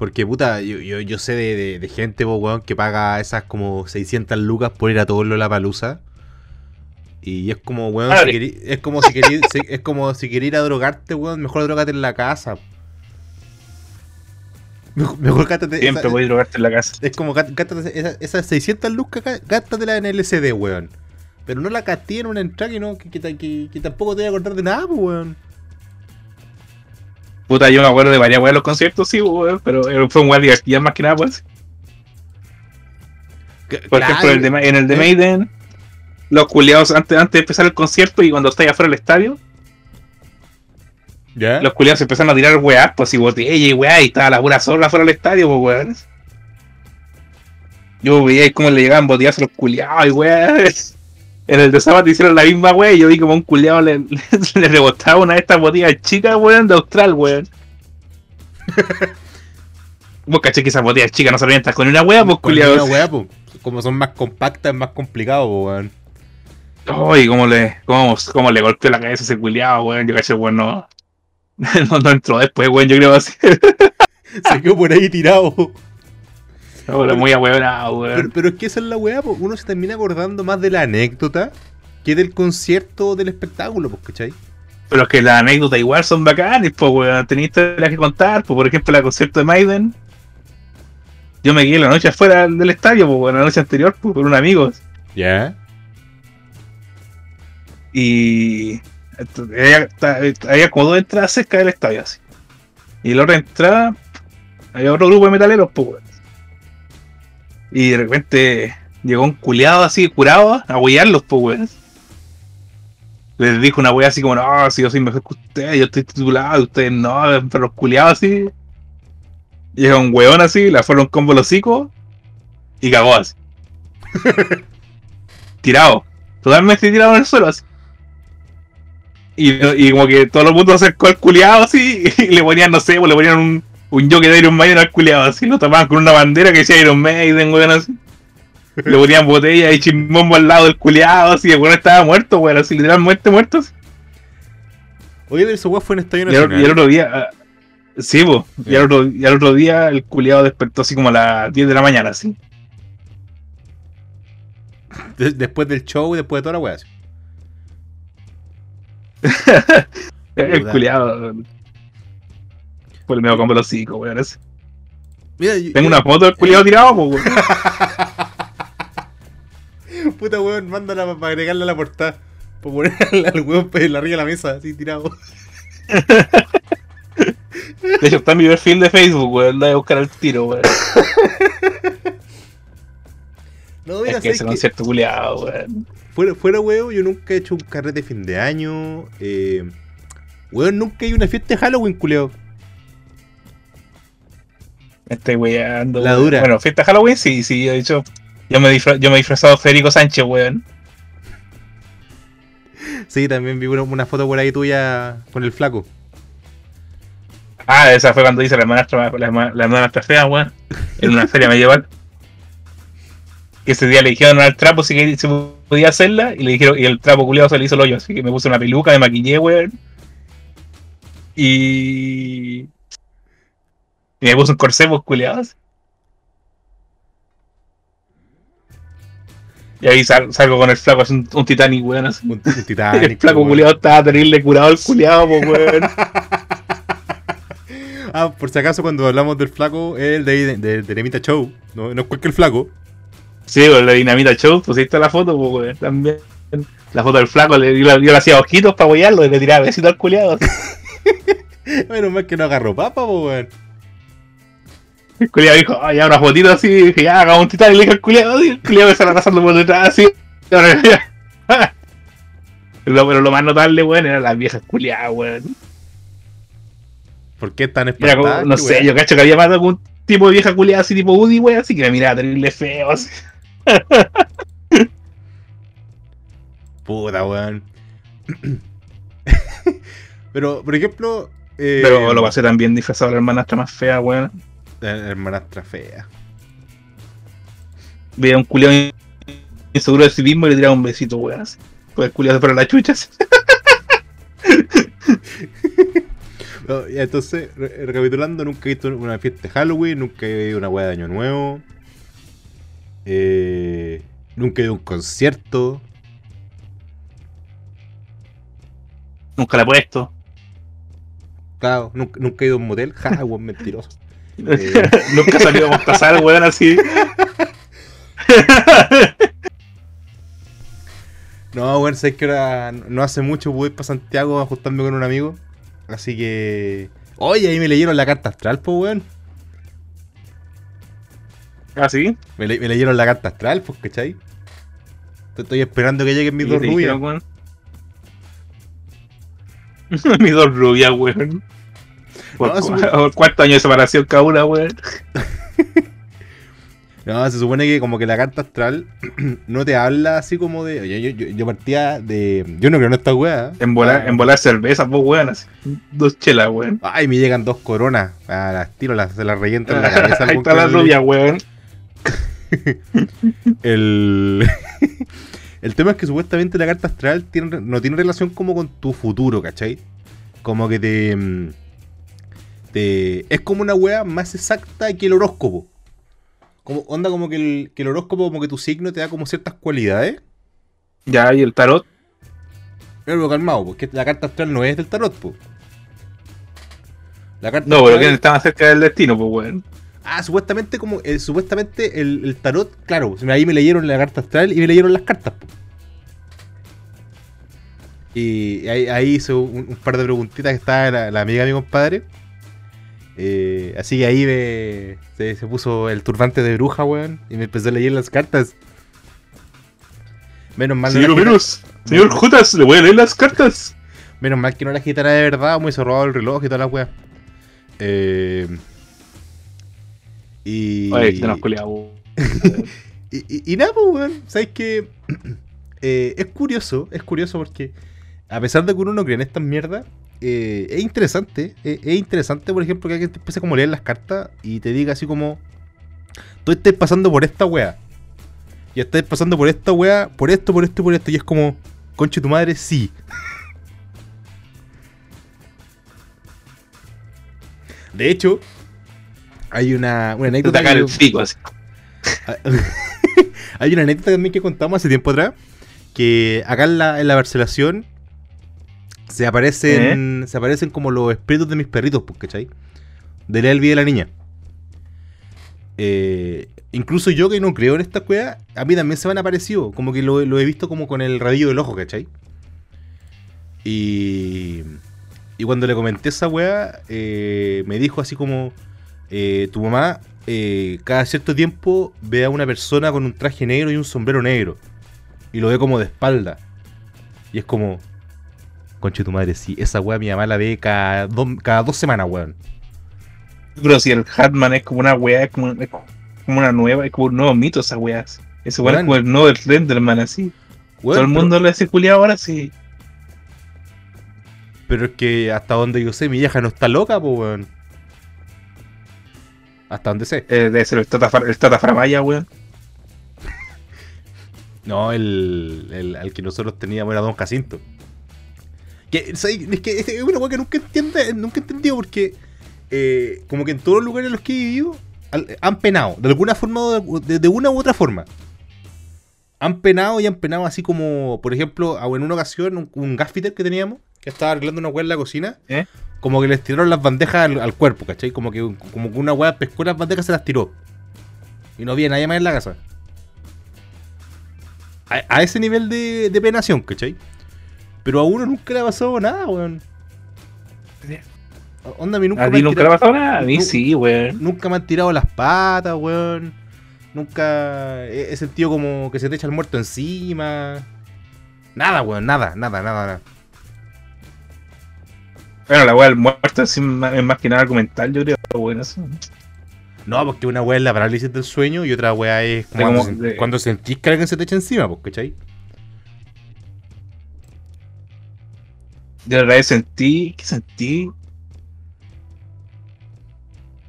S1: Porque, puta, yo, yo, yo sé de, de- de gente, po, weón, que paga esas como 600 lucas por ir a todo la palusa. Y es como, weón, si querí- es como si querí, [LAUGHS] es como si querías ir a drogarte, weón, mejor drogate en la casa. Mejor, mejor gástate
S2: Siempre
S1: esa-
S2: voy a drogarte en la casa.
S1: Es como gá- gástate esa- esas 600 lucas, gá- gástatela en LCD, weón. Pero no la gasté en una entrada que, no, que, que, que- que tampoco te voy a acordar de nada, weón.
S2: Puta, yo me acuerdo de varias weas de los conciertos, sí, weón. Pero eh, fue un weón divertido más que nada, pues. Por ejemplo, el de Ma- en el de. Maiden, los culiados antes, antes de empezar el concierto y cuando estáis afuera del estadio,
S1: ¿Ya?
S2: los culiados empezaron a tirar weas, pues y botella y weá, y estaba la pura zorra afuera del estadio, pues weón. Yo veía ahí cómo le llegaban botellazos a los culiados y weá. En el de Sabbath hicieron la misma weá y yo vi como un culiado le, [LAUGHS] le, rebotaba una de estas botellas chicas, weón, de Austral, weón. [LAUGHS] Vos caché que esas botellas chicas no se revientan con una weá, pues
S1: Con
S2: culiados.
S1: una po. Como son más compactas, es más complicado, weón.
S2: Ay, cómo le, cómo, cómo le golpeó la cabeza a ese culiado, weón. Yo caché, weón, no. [LAUGHS] No, no entró después, weón, yo creo así.
S1: Se quedó por ahí tirado.
S2: Ahora muy ahueonado, weón.
S1: pero es que esa es la weá. Uno se termina acordando más de la anécdota que del concierto o del espectáculo, pues, ¿cachai?
S2: Pero es que las anécdotas igual son bacanes, pues, weón. Tenéis historias que contar, pues, por ejemplo, el concierto de Maiden. Yo me quedé la noche afuera del estadio, pues, weón, la noche anterior, pues, por un amigo.
S1: ¿Ya?
S2: Y. Había, había como dos entradas cerca del estadio, así. Y la otra entrada, había otro grupo de metaleros, pues, weón. Y de repente llegó un culiado así, curado, a huellarlos, pues, weón. Les dijo una wea así como, no, si yo soy mejor que ustedes, yo estoy titulado, y ustedes no, pero los culiados así. Y llega un weón así, le fueron combo los hocicos y cagó así. [LAUGHS] tirado, totalmente tirado en el suelo así. Y, y como que todo el mundo se acercó al culiado así [LAUGHS] y le ponían, no sé, pues le ponían un, un jockey de Iron Maiden al culiado así, lo tapaban con una bandera que decía Iron Maiden, weón, así. Le ponían botella y chimbombo al lado del culiado, así, el weón estaba muerto, weón, así, literalmente muerto. así.
S1: Oye, pero esa weá fue en Estadio
S2: Y el,
S1: Nacional.
S2: y el otro día, ah, sí, po, y, al otro, y al otro día el culiado despertó así como a las 10 de la mañana, así.
S1: De- después del show y después de toda la weá. así. [LAUGHS]
S2: El
S1: Puta.
S2: Culiado. Fue el medio combo los hocico, weón. así.
S1: Mira,
S2: Tengo una foto del culiado tirado, po, weón. [LAUGHS]
S1: Puta weón, mándala para agregarla a la portada. Para poner al, weón en la arriba de la mesa, así tirado.
S2: De hecho, está en mi perfil de Facebook, weón. La voy a buscar al tiro, weón. [LAUGHS]
S1: No, mira,
S2: Es que ese concierto culiado, weón.
S1: Fuera, fuera, weón, yo nunca he hecho un carrete de fin de año. Eh, weón, nunca he ido a una fiesta de Halloween, culeo.
S2: Me estoy weyando.
S1: La dura.
S2: Bueno, fiesta Halloween, sí, sí. De hecho, yo me, disfra- yo me he disfrazado de Federico Sánchez, weón.
S1: Sí, también vi una, foto por ahí tuya con el flaco.
S2: Ah, esa fue cuando hice la hermanastra, la, la hermanastra fea, weón. En una feria medieval. Que ese día le dijeron al trapo si que se podía hacerla. Y le dijeron, y el trapo culiado se le hizo el hoyo. Así que me puse una peluca, me maquillé, weón. Y. Y me puse un corsé, pues culiados. Y ahí sal- salgo con el flaco, así un, un Titanic, weón. Así.
S1: Un, un [LAUGHS] Titanic.
S2: el flaco
S1: weón.
S2: culiado estaba terrible curado el culiado, pues, weón. [LAUGHS]
S1: Ah, por si acaso, cuando hablamos del flaco, es el de, de, de Nemita Show. No, no es cualquier flaco.
S2: Sí, con la dinamita show, pusiste la foto, pues, weón, también. La foto del flaco, le, yo, le- hacía ojitos para apoyarlo y le tiraba besitos al culiado. [LAUGHS]
S1: Menos mal que no agarró papa, po, weón.
S2: El culiado dijo, ah, ya una fotito así, y dije, ya, hagamos un titán, y le dije al culiado, y el culiado me estaba pasando por detrás así. [LAUGHS] Pero, pero lo más notable, weón, eran las viejas culiadas, weón.
S1: ¿Por qué tan espantadas?
S2: no sé, yo cacho que había de algún tipo de vieja culiada así tipo Woody, weón, así que me miraba terrible feo, así. [LAUGHS]
S1: Puta, weón. [LAUGHS] Pero, por ejemplo. eh,
S2: Pero lo pasé también disfrazado de la hermanastra más fea, weón.
S1: Hermanastra fea.
S2: veía un culiado inseguro de sí mismo y le tiraba un besito, weón. Pues el culiado se para las chuchas. [LAUGHS]
S1: No, ya, entonces, re- recapitulando, nunca he visto una fiesta de Halloween, nunca he ido a una weá de Año Nuevo. eh, nunca he ido a un concierto.
S2: Nunca la he puesto.
S1: Claro, nunca, nunca he ido a un motel. [LAUGHS] Ja, weón, mentiroso. Eh.
S2: Nunca a mostazar, weón, así. [LAUGHS]
S1: No, bueno, sabes que ahora no hace mucho pude ir para Santiago a ajustarme con un amigo. Así que. Oye, ahí me leyeron la carta astral, pues, weón. Me, le- me leyeron la carta astral, pues, ¿cachai? Estoy- esperando que lleguen mis
S2: ¿Y
S1: dos rubias.
S2: dijeron, weón? [LAUGHS] Mis dos rubias, weón. Por,
S1: No, [LAUGHS]
S2: ¿Cuántos años de separación cada una, weón? [LAUGHS]
S1: No, se supone que como que la carta astral [CLEARS THROAT] no te habla así como de. Yo, yo, yo, partía de. Yo no creo en esta weá.
S2: En volar,
S1: Ah,
S2: en volar cerveza, pues, weón. Así. Dos chelas, weón.
S1: Ay, me llegan dos coronas. Ah, las tiro, las, se las reviento en la [LAUGHS] cabeza.
S2: Ahí está la rubia, weón.
S1: El. el tema es que supuestamente la carta astral tiene, no tiene relación como con tu futuro, ¿cachai? Como que te. Mm, te es como una weá más exacta que el horóscopo. Como, onda como que el, que el horóscopo, como que tu signo te da como ciertas cualidades.
S2: Ya, y el tarot.
S1: Pero calmado, porque la carta astral no es del tarot, po. La carta
S2: No, pero que está más cerca del destino, pues, weón.
S1: Ah, supuestamente como eh, supuestamente el, el tarot, claro, ahí me leyeron la carta astral y me leyeron las cartas. po. Y ahí, ahí hice un, un par de preguntitas que estaba la, la amiga de mi compadre. Eh, así que ahí me, se, se puso el turbante de bruja, weón, y me empezó a leer las cartas. Menos mal, no
S2: Señor Venus, señor Jutas, le voy a leer las cartas.
S1: menos mal que no la quitara de verdad, muy cerrado el reloj y toda la weá. Eh, y,
S2: Oye, que te nos culiamos. [LAUGHS]
S1: Y, y, y nada, pues, weón. ¿Sabes qué? [CLEARS THROAT] Eh, es curioso, es curioso porque a pesar de que uno no cree en estas mierdas, eh, es interesante. eh, es interesante, por ejemplo, que alguien te empiece como a leer las cartas y te diga así como: Tú estás pasando por esta wea. Y estás pasando por esta wea, por esto, por esto y por esto. Y es como: Conche tu madre, sí. [LAUGHS] De hecho, hay una, una anécdota. que-
S2: el pico, así. [LAUGHS]
S1: Hay una anécdota también que contamos hace tiempo atrás. Que acá en la, en la parcelación se aparecen, se aparecen como los espíritus de mis perritos, pues, ¿cachai? De la Elvi y de la niña. Eh, incluso yo que no creo en esta cueva, a mí también se me han aparecido. Como que lo, lo he visto como con el rabillo del ojo, ¿cachai? Y, Y cuando le comenté esa weá, eh, me dijo así como, eh, tu mamá eh, cada cierto tiempo ve a una persona con un traje negro y un sombrero negro. Y lo ve como de espalda. Y es como, conche tu madre, sí, esa weá mi mamá la ve cada, dos- cada dos semanas, weón.
S2: Pero si el Hatman es como una weá, es como, es como una nueva, es como un nuevo mito esa weá. Es
S1: Weón.
S2: como el nuevo Renderman así.
S1: Weón,
S2: Todo el
S1: pero-
S2: mundo lo hace culiado ahora sí.
S1: Pero es que hasta donde yo sé, mi vieja no está loca, pues, weón. Hasta donde sé.
S2: Eh, debe ser el Tata, el Tata Faramaya, weón. [LAUGHS]
S1: No, el, el al que nosotros teníamos era Don Jacinto. Que. Es que es una weá que nunca entiende, nunca he entendido porque eh, como que en todos los lugares en los que he vivido han penado, de alguna forma o de, de- una u otra forma. Han penado y han penado así como, por ejemplo, en una ocasión un, un gaffiter que teníamos, que estaba arreglando una weá en la cocina,
S2: ¿Eh?
S1: como que les tiraron las bandejas al, al cuerpo, ¿cachai? Como que, como que una weá pescó las bandejas se las tiró. Y no había nadie más en la casa. A, a ese nivel de, de penación, ¿cachai? Pero a uno nunca le ha pasado nada, weón. Onda, a mí nunca
S2: A
S1: me han
S2: nunca le ha
S1: tirado-
S2: pasado nada. A mí
S1: Nu-
S2: sí, weón.
S1: Nunca me han tirado las patas, weón. Nunca he he sentido como que se te echa el muerto encima. Nada, weón, nada, nada, nada, nada.
S2: Bueno, la weá del muerto es más, que nada argumental, yo creo, weón. eso.
S1: No, porque una weá es la parálisis del sueño y otra weá es cuando,
S2: como-
S1: se-
S2: de-
S1: cuando sentís que alguien se te echa encima, pues, ¿cachai?
S2: Yo la verdad sentí. ¿Qué sentí?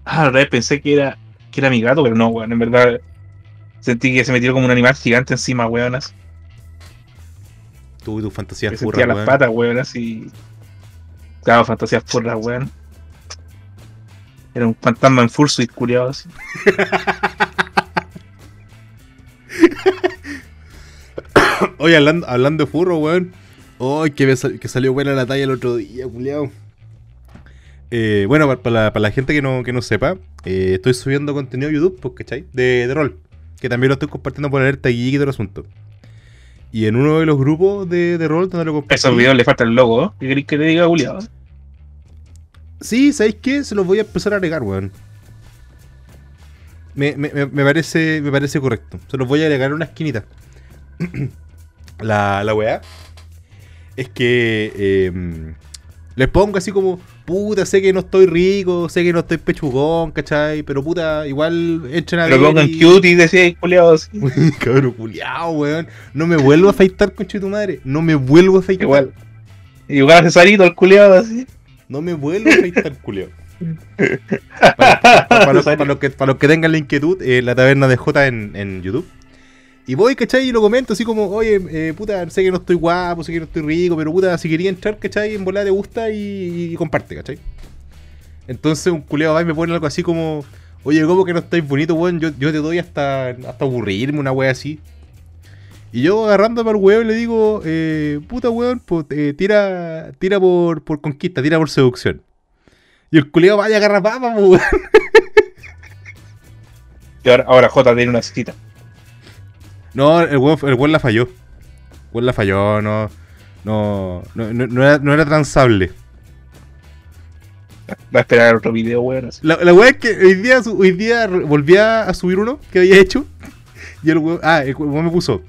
S2: Ah, la verdad pensé que era, que era mi gato, pero no, weón. En verdad sentí que se metió como un animal gigante encima, weón. así.
S1: Tú y tus fantasías furras,
S2: sentía las
S1: weón.
S2: patas, weón, así. Claro, fantasías furras, weón. Era un fantasma en full suite, culiado así. [LAUGHS]
S1: Oye, hablando, hablando de furro, weón. Ay, que, sal- que salió buena la talla el otro día, culiao. Eh, bueno, para, para la, para la gente que no, que no sepa, eh, estoy subiendo contenido a YouTube, pues, ¿cachai? De, de rol. Que también lo estoy compartiendo por alerta y y todo el asunto. Y en uno de los grupos de, de rol donde lo compartí.
S2: esos videos le falta el logo. ¿Qué queréis que te diga, culiado?
S1: Sí, ¿sabéis qué? Se los voy a empezar a agregar, weón. Me, me- me- me parece, me parece correcto. Se los voy a agregar en una esquinita. [CLEARS THROAT] la, la weá es que eh, les pongo así como, puta, sé que no estoy rico, sé que no estoy pechugón, ¿cachai? Pero puta, igual echen a
S2: Lo pongan
S1: y-
S2: cute y decía, culiado, así. [LAUGHS]
S1: Cabrón, culiao, weón. No me vuelvo a afeitar, conche tu madre. No me vuelvo a afeitar.
S2: Igual. Igual Cesarito, el culiado, así.
S1: No me vuelvo a afeitar, culiao. [LAUGHS] Para, para- para los, para los que, para los que tengan la inquietud, eh, la taberna de J en, en YouTube. Y voy, ¿cachai? Y lo comento así como, oye, eh, puta, sé que no estoy guapo, sé que no estoy rico, pero puta, si quería entrar, ¿cachai? En volada te gusta y, comparte, ¿cachai? Entonces un culeado va y me pone algo así como, oye, ¿cómo que no estáis bonito, weón? Yo, yo te doy hasta, hasta aburrirme, una wea así. Y yo agarrándome al weón le digo, eh, puta weón, pues, eh, tira, tira por, por conquista, tira por seducción. Y el culeado vaya a agarrar papa, po, [LAUGHS] weón.
S2: Y ahora, ahora J tiene una cita.
S1: No, el weón, el weón la falló. El weón la falló, no. No, no, no, no era, no era transable.
S2: Va a esperar otro video, weón.
S1: La, la es que hoy día, hoy día re- volví a subir uno que había hecho. Y el weón, ah, el weón me puso.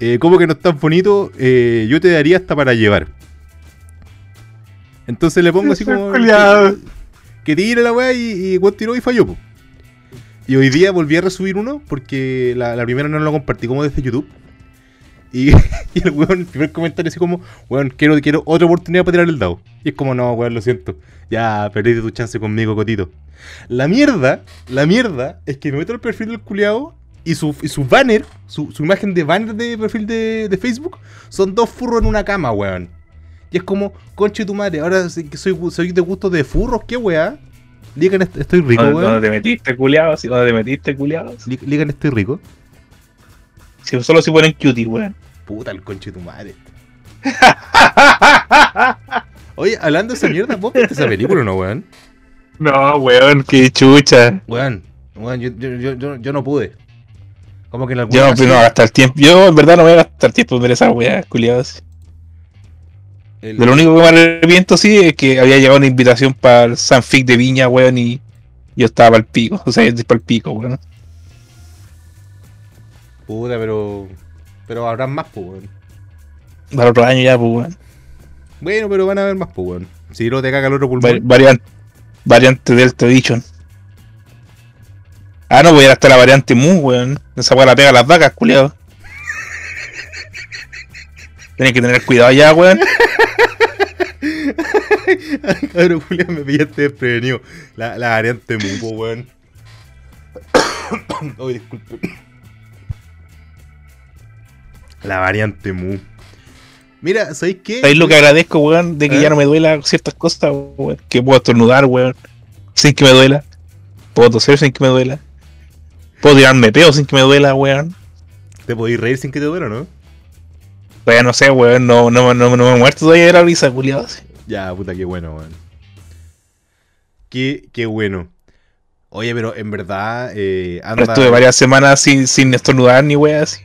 S1: Eh, como que no es tan bonito, eh, yo te daría hasta para llevar. Entonces le pongo así como. Que, que tire la weá y, y tiró y falló, po. Y hoy día volví a resubir uno porque la, primera no lo compartí como desde YouTube. Y, [LAUGHS] y el weón, el primer comentario así como, weón, quiero, quiero otra oportunidad para tirar el dado. Y es como, no, weón, lo siento. Ya, perdiste tu chance conmigo, Cotito. La mierda, la mierda, es que me meto al perfil del culiao y su, y su banner, su, imagen de banner de perfil de, de Facebook, son dos furros en una cama, weón. Y es como, conche tu madre, ahora soy, soy de gusto de furros, qué weá. Ligan, est- estoy rico,
S2: ¿Dónde,
S1: weón.
S2: dónde te metiste, culiado? Así, ¿Dónde te metiste, culiado?
S1: Ligan, estoy rico.
S2: Si solo si ponen cutie, weón.
S1: Puta, el conche tu madre. Oye, hablando de esa mierda, ¿vos viste esa película o no, weón?
S2: No, weón, qué chucha.
S1: Weón, weón, yo, yo, yo, yo, no pude. Como que en
S2: Yo no, voy a gastar tiempo. Yo en verdad no voy a gastar tiempo en ver esa weá, culiado.
S1: El-
S2: De lo único que me arrepiento, sí, es que había llegado una invitación para el Sanfic de Viña, weón, y yo estaba para el pico. [LAUGHS] O sea, yo estoy para el pico, weón.
S1: Puta, pero. Pero habrán más, pues, weón.
S2: Para otro año ya, pues, weón.
S1: Bueno, pero van a haber más, pues, weón. Si no te caga el otro
S2: Vari-
S1: pulmón.
S2: variante, variante Delta Edition. Ah, no, voy a ir hasta la variante Mu, weón. Esa weá la pega a las vacas, culiado. [LAUGHS] Tienes que tener cuidado ya, weón. [LAUGHS]
S1: Cabrón, Julián, me pillaste desprevenido. La, la variante Mu, po, weón. [COUGHS] Oye, disculpe. La variante Mu. Mira, ¿sabéis qué?
S2: ¿Sabéis lo que agradezco, weón? De que
S1: ¿Eh?
S2: ya no me duela ciertas cosas, weón. Que puedo estornudar, weón. Sin que me duela. Puedo toser sin que me duela. Puedo tirarme peo sin que me duela, weón.
S1: Te podéis reír sin que te duela, ¿no?
S2: Todavía no sé, weón. No, no, no, no me he muerto todavía de la risa, culiado.
S1: Ya, puta, qué bueno, weón. Qué, qué bueno. Oye, pero en verdad, eh,
S2: Pero estuve varias semanas sin, sin estornudar ni weón así.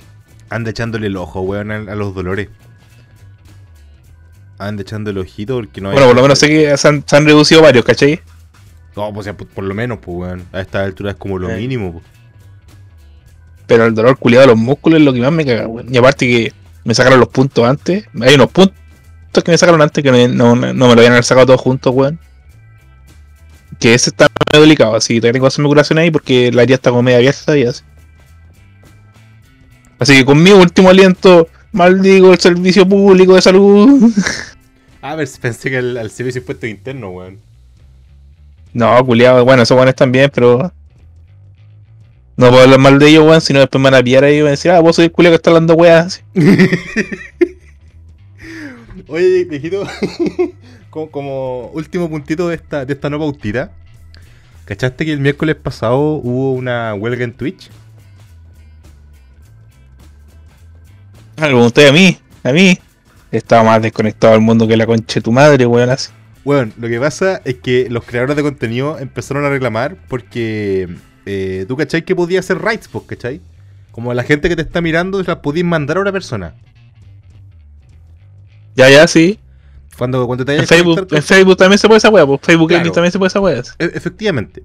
S1: anda echándole el ojo, weón, a, a los dolores. Anda echando el ojito porque no hay-
S2: Bueno, por lo menos sé que se han, se han reducido varios, ¿cachai?
S1: No, pues ya, por, por lo menos, pues, weón. A esta altura es como lo
S2: Eh.
S1: mínimo, pues.
S2: Pero el dolor culiado de los músculos es lo que más me caga, weón. Y aparte que me sacaron los puntos antes. Hay unos puntos que me sacaron antes que me- no, no me lo habían sacado todos juntos, weón. Que ese está medio delicado, así que tengo que hacerme curación ahí porque la herida está como media abierta y así. Así que con mi último aliento, maldigo el servicio público de salud. [LAUGHS]
S1: A ver, pensé que al, al servicio impuesto interno, weón.
S2: No, culiado, bueno, esos weones también, pero. No puedo hablar mal de ellos, weón, sino después me van a pillar ahí y van a decir, ah, vos sois el culiado que está hablando weas. [LAUGHS]
S1: Oye, viejito, [LAUGHS] como, como último puntito de esta, de esta nueva pautita. ¿Cachaste que el miércoles pasado hubo una huelga en Twitch?
S2: Me pregunté a mí, a mí. Estaba más desconectado del mundo que la concha de tu madre, weón, así.
S1: Bueno, lo que pasa es que los creadores de contenido empezaron a reclamar porque eh, tú cachai que podía hacer rights, pues, ¿cachai? Como la gente que te está mirando las podías mandar a una persona.
S2: Ya, ya, sí.
S1: Cuando, cuando te
S2: En Facebook, en Facebook también se puede esa wea, pues Facebook
S1: Claro.
S2: También se puede esa wea.
S1: E- efectivamente.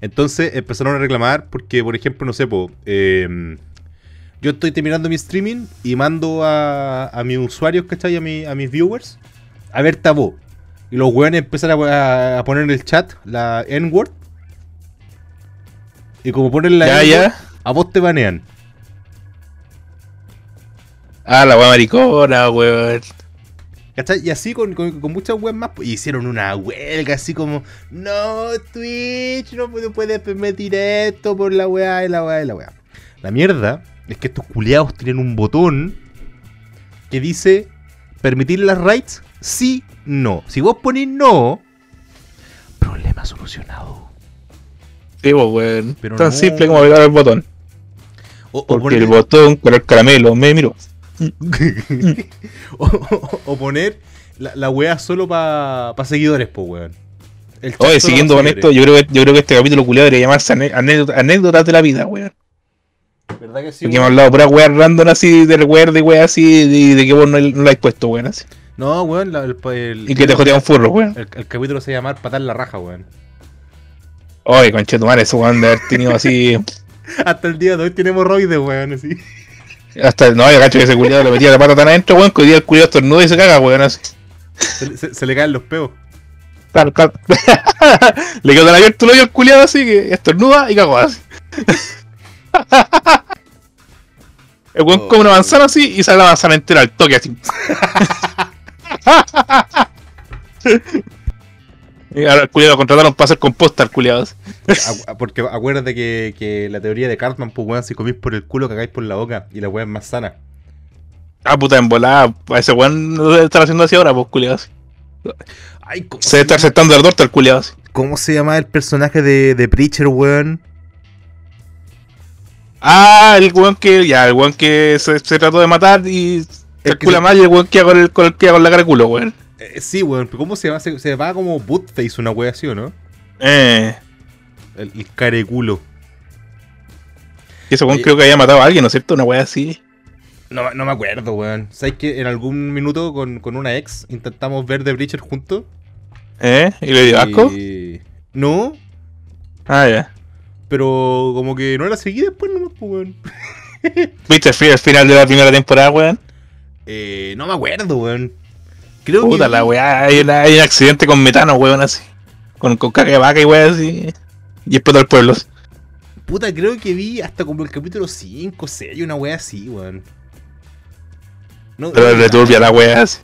S1: Entonces empezaron a reclamar porque, por ejemplo, no sé, po, eh, yo estoy terminando mi streaming y mando a, a mis usuarios, ¿cachai? A, mi- a mis viewers a ver Tabó. Y los weones empezaron a, a poner en el chat la N-word. Y como ponen la
S2: Ya,
S1: N-word,
S2: ya.
S1: a vos te banean.
S2: Ah, la wea maricona, weón.
S1: ¿Cachai? Y así con, con- con muchas webs más. pues, hicieron una huelga así como: No, Twitch, no puedes permitir esto por la weá y la weá y la weá. La mierda es que estos culiados tienen un botón que dice: Permitir las rights, sí, no. Si vos ponés no, problema solucionado.
S2: Sí, pues, weón. Tan
S1: no.
S2: simple como pegar el botón.
S1: O, o
S2: Porque el botón con el caramelo me miró.
S1: O, [LAUGHS] o- o poner la, la weá solo para seguidores, pues weón.
S2: Oye, siguiendo
S1: pa'
S2: con esto, yo creo que, yo creo que este capítulo culiado debería llamarse anécdotas de la vida, weón.
S1: ¿Verdad que sí?
S2: Porque hemos hablado pura weá random así, del weá de weá así, de, de que vos no, no la has puesto, weón. Así.
S1: No, weón, la- el, el-
S2: Y que te jotea un furro, weón.
S1: el, el capítulo se llama Patar la raja, weón.
S2: Oye, conchetumare, eso weón de haber tenido así. [LAUGHS]
S1: Hasta el día de hoy tenemos hemorroides, weón, así.
S2: Hasta, no, yo cacho que ese culiado le metía la pata tan adentro, weón, que hoy día el culiado estornuda y se caga, weón. Así.
S1: Se, se- se le caen los peos.
S2: Claro, [LAUGHS] claro. le quedó tan abierto el hoyo al culiado así que estornuda y cagó así. [LAUGHS] El weón
S1: Oh.
S2: come una manzana así y sale la manzana entera al toque así. [LAUGHS] y ahora el culiado lo contrataron para hacer composta al culiado.
S1: Acu- Porque acuérdate que, que la teoría de Cartman, pues weón, si comís por el culo, cagáis por la boca. Y la weá es más sana.
S2: Ah, puta, en volada. A ese weón no debe estar haciendo así ahora, pues culiado.
S1: Ay, ¿cómo
S2: Se debe estar aceptando el al culiado.
S1: ¿Cómo se llama el personaje de, de Preacher, weón?
S2: Ah, el weón que. Ya, el weón que se, se trató de matar y.
S1: El
S2: El
S1: que
S2: mal y el weón que con el, con el, con la cara de culo, weón.
S1: Eh, sí, weón, pero ¿cómo se llama? Se, se va como Bootface, una wea así, ¿o no?
S2: Eh.
S1: El, el careculo.
S2: Y ese weón creo que había matado a alguien, ¿no es cierto? Una weá así.
S1: No, no me acuerdo, weón. ¿Sabes que en algún minuto con, con una ex intentamos ver The Breacher juntos?
S2: ¿Eh? ¿Y le dio asco?
S1: Y- No,
S2: Ah, ya.
S1: pero como que no la seguí después nomás, pues, weón. [LAUGHS]
S2: ¿Viste el final de la primera temporada, weón?
S1: Eh, no me acuerdo, weón. Creo
S2: Puta
S1: que
S2: la weá, hay, un accidente con metano, weón, así. Con, con caca de vaca y weón, así. Y explota el pueblo.
S1: Puta, creo que vi hasta como el capítulo 5, 6, una wea así, weón. No,
S2: Pero le turbia la weá, así.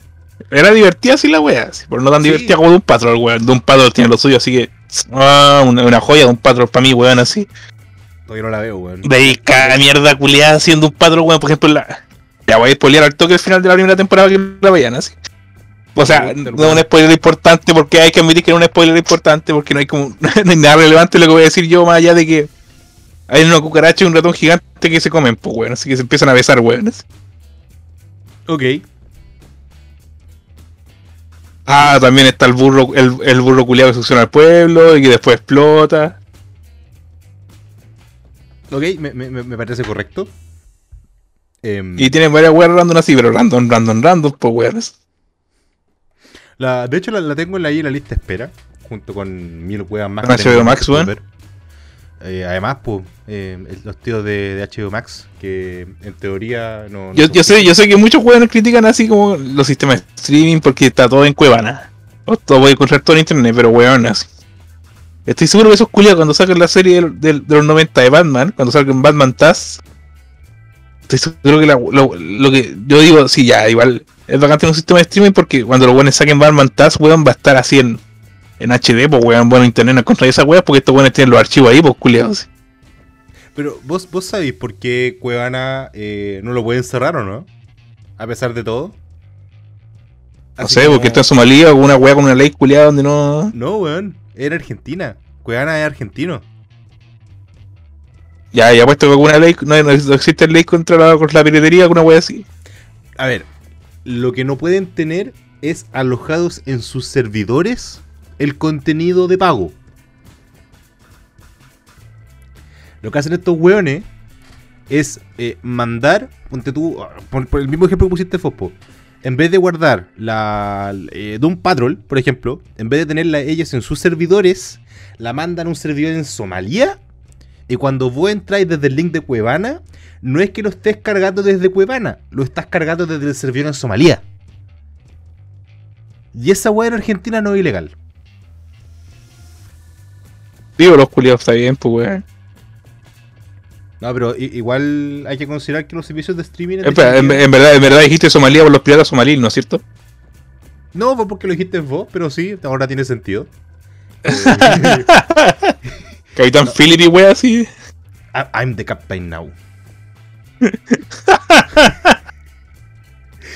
S2: Era divertida así la weá, así, pero no tan
S1: Sí.
S2: divertida como de un patrol, weón. De un patrol tiene lo suyo, así que. Ah, una, una joya de un patrol para mí, weón, así.
S1: Todavía no la veo, weón.
S2: De ahí cada mierda culiada haciendo un patrol, weón. Por ejemplo, la. Ya voy a spoilear al toque el final de la primera temporada que la vean así. O sea, no es un spoiler importante porque hay que admitir que no es un spoiler importante porque no hay como. [LAUGHS] no hay nada relevante lo que voy a decir yo más allá de que hay una cucaracha y un ratón gigante que se comen, pues, weón. Así que se empiezan a besar, weón. así.
S1: Ok.
S2: Ah, también está el burro, el, el burro culiado que succiona al pueblo y que después explota.
S1: Ok, me, me- me- me parece correcto. Em,
S2: Y tienen varias weas random así, pero random, random, random, pues weón.
S1: La, de hecho, la, la tengo ahí en la lista espera. Junto con mil weas más.
S2: HBO Max, weón.
S1: Eh, además, pues, eh, los tíos de, de HBO Max, que en teoría no. no
S2: Yo, sé, yo sé que muchos weones critican así como los sistemas de streaming porque está todo en Cuevana. O todo voy a encontrar todo en internet, pero weón así. Estoy seguro que esos culiados cuando saquen la serie del- del- de los 90 de Batman, cuando salgan Batman Taz, estoy seguro que la- lo, lo que yo digo, sí, ya, igual es bacán tener un sistema de streaming porque cuando los weones saquen Batman Taz, weón, va a estar así en, en HD, pues weón, bueno, internet no encontrar esas weas porque estos weones tienen los archivos ahí, pues culiados.
S1: Pero vos, vos sabéis por qué Cuevana eh, no lo pueden cerrar o no? A pesar de todo.
S2: No
S1: Así
S2: sé,
S1: como-
S2: porque está en Somalia o una wea con una ley culiada donde no.
S1: No, weón. Era Argentina. Cuevana es argentino.
S2: Ya, ya puesto que alguna ley, no, no existe ley contra la, contra la piratería, alguna wea así.
S1: A ver, lo que no pueden tener es alojados en sus servidores el contenido de pago. Lo que hacen estos weones es eh, mandar, ponte tú, ah, por, el mismo ejemplo que pusiste Fospo, en vez de guardar la eh, Doom Patrol, por ejemplo, en vez de tenerla ellos en sus servidores, la mandan a un servidor en Somalia. Y cuando vos entráis desde el link de Cuevana, no es que lo estés cargando desde Cuevana, lo estás cargando desde el servidor en Somalia. Y esa weá en Argentina no es ilegal.
S2: Digo, los culiados está bien, pues weón.
S1: No, pero igual hay que considerar que los servicios de streaming. en
S2: Espera, en, verdad, en verdad dijiste Somalia por los piratas somalíes, ¿no es cierto?
S1: No, porque lo dijiste vos, pero sí, ahora tiene sentido. [LAUGHS]
S2: Capitán Philip y wea así.
S1: I'm the captain now.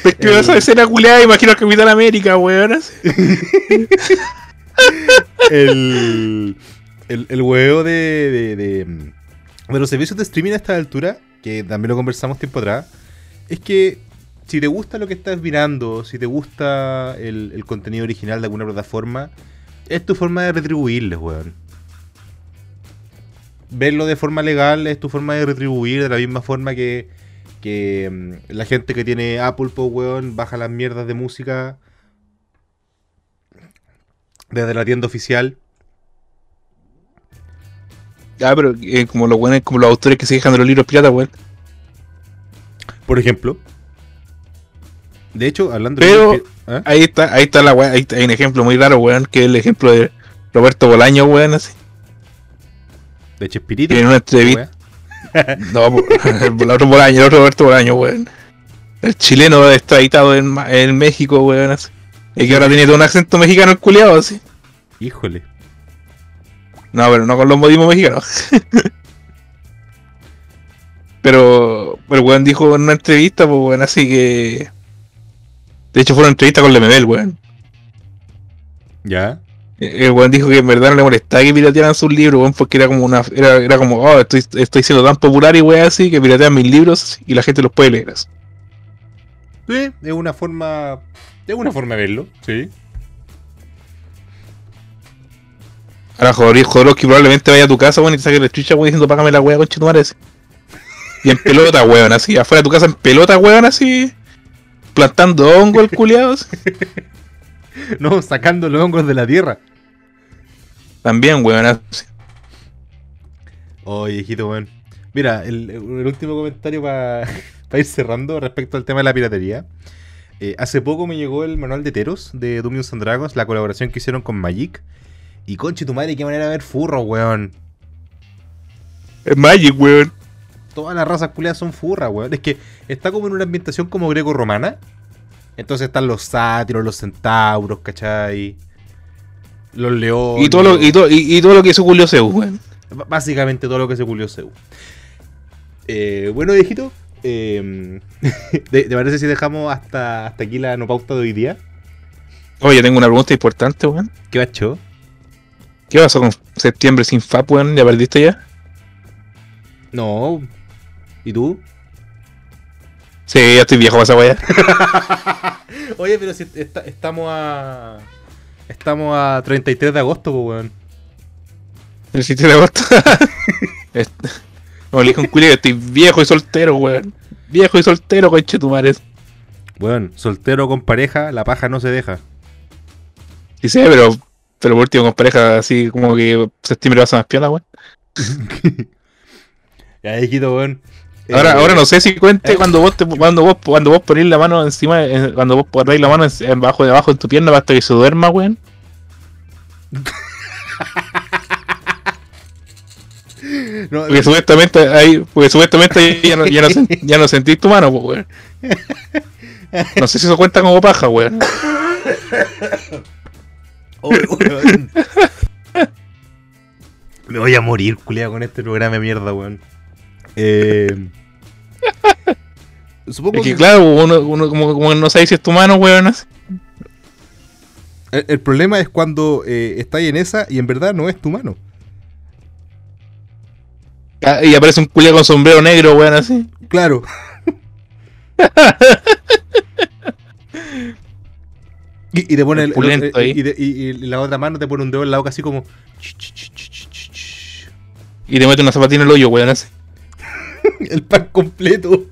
S2: Describo
S1: El-
S2: esa escena culiada, imagino al Capitán América, weón.
S1: el, el, el huevo de, de, de, de los servicios de streaming a esta altura, que también lo conversamos tiempo atrás, es que si te gusta lo que estás mirando, si te gusta el, el contenido original de alguna plataforma, es tu forma de retribuirles, weón. Verlo de forma legal es tu forma de retribuir de la misma forma que, que mm, la gente que tiene Apple, pues, weón, baja las mierdas de música desde la tienda oficial.
S2: Ya, pero eh, como los weones, como los autores que se quejan de los libros piratas, weón.
S1: Por ejemplo. De hecho, hablando
S2: Pero-
S1: de... ¿Ah?
S2: Ahí está, ahí está la está- hay un ejemplo muy raro, weón, que es el ejemplo de Roberto Bolaño, weón, así.
S1: De Chespirito.
S2: En una entrevista. No, [LAUGHS] el otro Bolaño, el otro Roberto Bolaño, weón. El chileno extraditado en, en México, weón, así. Y que ahora tiene todo un acento mexicano el culiado, así.
S1: Híjole.
S2: No, pero no con los modismos mexicanos. [LAUGHS] pero, pero weón dijo en una entrevista, pues weón, así que. De hecho, fue una entrevista con Lemebel, weón.
S1: ¿Ya?
S2: El weón dijo que en verdad no le molestaba que piratearan sus libros, weón, porque era como una. Era, era como, oh, estoy, estoy siendo tan popular y weón así que piratean mis libros y la gente los puede leer. así.
S1: Sí, es una forma... Es una forma de verlo, sí.
S2: Ahora Jodorowsky Jodorowsky probablemente vaya a tu casa, weón, y te saque la chucha, weón, diciendo págame la weá con así. Y en pelota, weón, así, afuera de tu casa en pelota, weón, así. Plantando hongo el culiado. [LAUGHS]
S1: No, sacando los hongos de la tierra.
S2: También, weón.
S1: Oye, hijito, weón. Mira, el, el último comentario para [LAUGHS] ir cerrando respecto al tema de la piratería. Eh, hace poco me llegó el manual de Teros de Dominos and Dragons, la colaboración que hicieron con Magic. Y conche tu madre, qué manera de ver furros, weón.
S2: Es Magic, weón.
S1: Todas las razas culiadas son furras, weón. Es que está como en una ambientación como greco-romana. Entonces están los sátiros, los centauros, ¿cachai? Los leones.
S2: Y todo lo, y todo, y, y todo lo que hizo Julio Zeus, weón.
S1: B- Básicamente todo lo que se culió Zeus. Eh, bueno, viejito. eh, [LAUGHS] ¿te, te parece si dejamos hasta, hasta aquí la no pauta de hoy día?
S2: Oye, tengo una pregunta importante, weón.
S1: ¿Qué bacho?
S2: ¿Qué pasó con septiembre sin FAP, weón? ¿Ya perdiste ya?
S1: No. ¿Y tú?
S2: Sí, ya estoy viejo para esa weá. [LAUGHS]
S1: Oye, pero si esta- estamos a. Estamos a 33 de agosto, pues, weón.
S2: El 7 de agosto. [LAUGHS] No, le un que estoy viejo y soltero, weón. Viejo y soltero, conche tu madre.
S1: Weón, soltero con pareja, la paja no se deja.
S2: Sí sé, pero, pero por último con pareja así como que septiembre pasa más piola, weón. [LAUGHS]
S1: Ya, viejito, weón.
S2: Ahora,
S1: Eh,
S2: ahora no sé si cuente
S1: eh.
S2: cuando vos te, cuando vos cuando vos ponés la mano encima, eh, cuando vos ponéis la mano en, en bajo de abajo en tu pierna hasta que se duerma, weón. [LAUGHS]
S1: No,
S2: Porque supuestamente ahí, porque supuestamente ahí ya no, ya no, sen- ya no sentís tu mano, pues, weón. [LAUGHS] No sé si eso cuenta como paja, weón. [COUGHS]
S1: Oh, weón. [LAUGHS] Me voy a morir, culiado, con este programa de mierda, weón. Eh, [LAUGHS] supongo
S2: Es que
S1: que
S2: claro, uno, uno como, como no sabe si es tu mano, weón.
S1: el, el problema es cuando eh, estáis en esa y en verdad no es tu mano.
S2: Ah, Y aparece un culiao con sombrero negro, weón, así.
S1: Claro. [LAUGHS] y, y te pone el, de- y la otra mano te pone un dedo en la boca así como.
S2: Y te mete una zapatina en el hoyo, weón, así. [LAUGHS]
S1: El pan completo.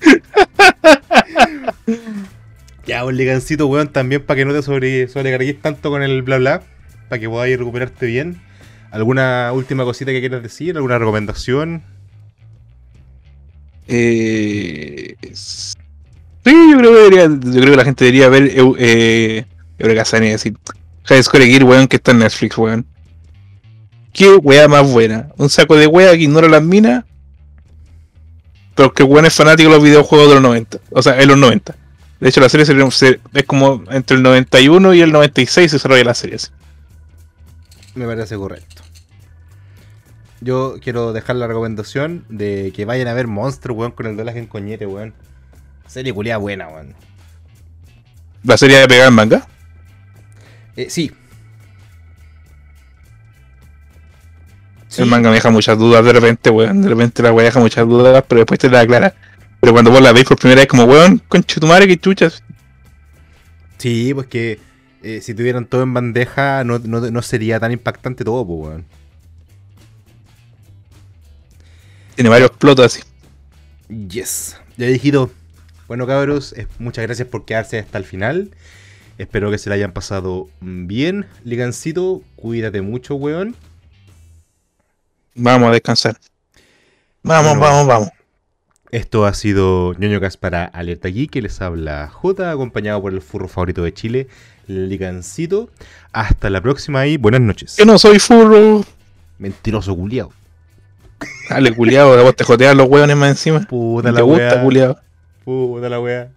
S1: [LAUGHS] ya, un ligancito, weón, también para que no te sobre, sobrecargues tanto con el bla bla. Para que podáis recuperarte bien. ¿Alguna última cosita que quieras decir? ¿Alguna recomendación?
S2: Eh, sí, yo creo que debería, yo creo que la gente debería ver Eu- eh, Eureka Sunny, así. High Score Gear, weón, que está en Netflix, weón. Qué wea más buena. Un saco de wea que ignora las minas. Pero que weón es fanático de los videojuegos de los 90. O sea, en los 90. De hecho, la serie se- se- es como entre el 91 y el 96 se desarrolla la serie. así.
S1: Me parece correcto. Yo quiero dejar la recomendación de que vayan a ver Monster, weón, con el doblaje en coñete, weón. Serie culiada buena, weón.
S2: La serie de pegar en manga.
S1: Eh, sí. Sí.
S2: El manga me deja muchas dudas de repente, weón. De repente la weá deja muchas dudas, pero después te la aclara. Pero cuando vos la veis por primera vez, como weón, concha tu madre, que chuchas.
S1: Sí, pues que eh, si tuvieran todo en bandeja no, no, no sería tan impactante todo, pues, weón.
S2: Tiene varios plotos así.
S1: Yes. Ya dijito. Bueno, cabros, eh, muchas gracias por quedarse hasta el final. Espero que se la hayan pasado bien. Ligancito, cuídate mucho, weón.
S2: Vamos a descansar. Vamos,
S1: Bueno.
S2: vamos, vamos.
S1: Esto ha sido ñoño Cas para Alerta Geek, que les habla J, acompañado por el furro favorito de Chile, Ligancito. Hasta la próxima y buenas noches.
S2: Yo no soy furro.
S1: Mentiroso culiao.
S2: Dale, culiado, vos te joteas los weones más encima.
S1: Puta
S2: te
S1: la
S2: gusta,
S1: wea.
S2: culiado.
S1: Puta la wea.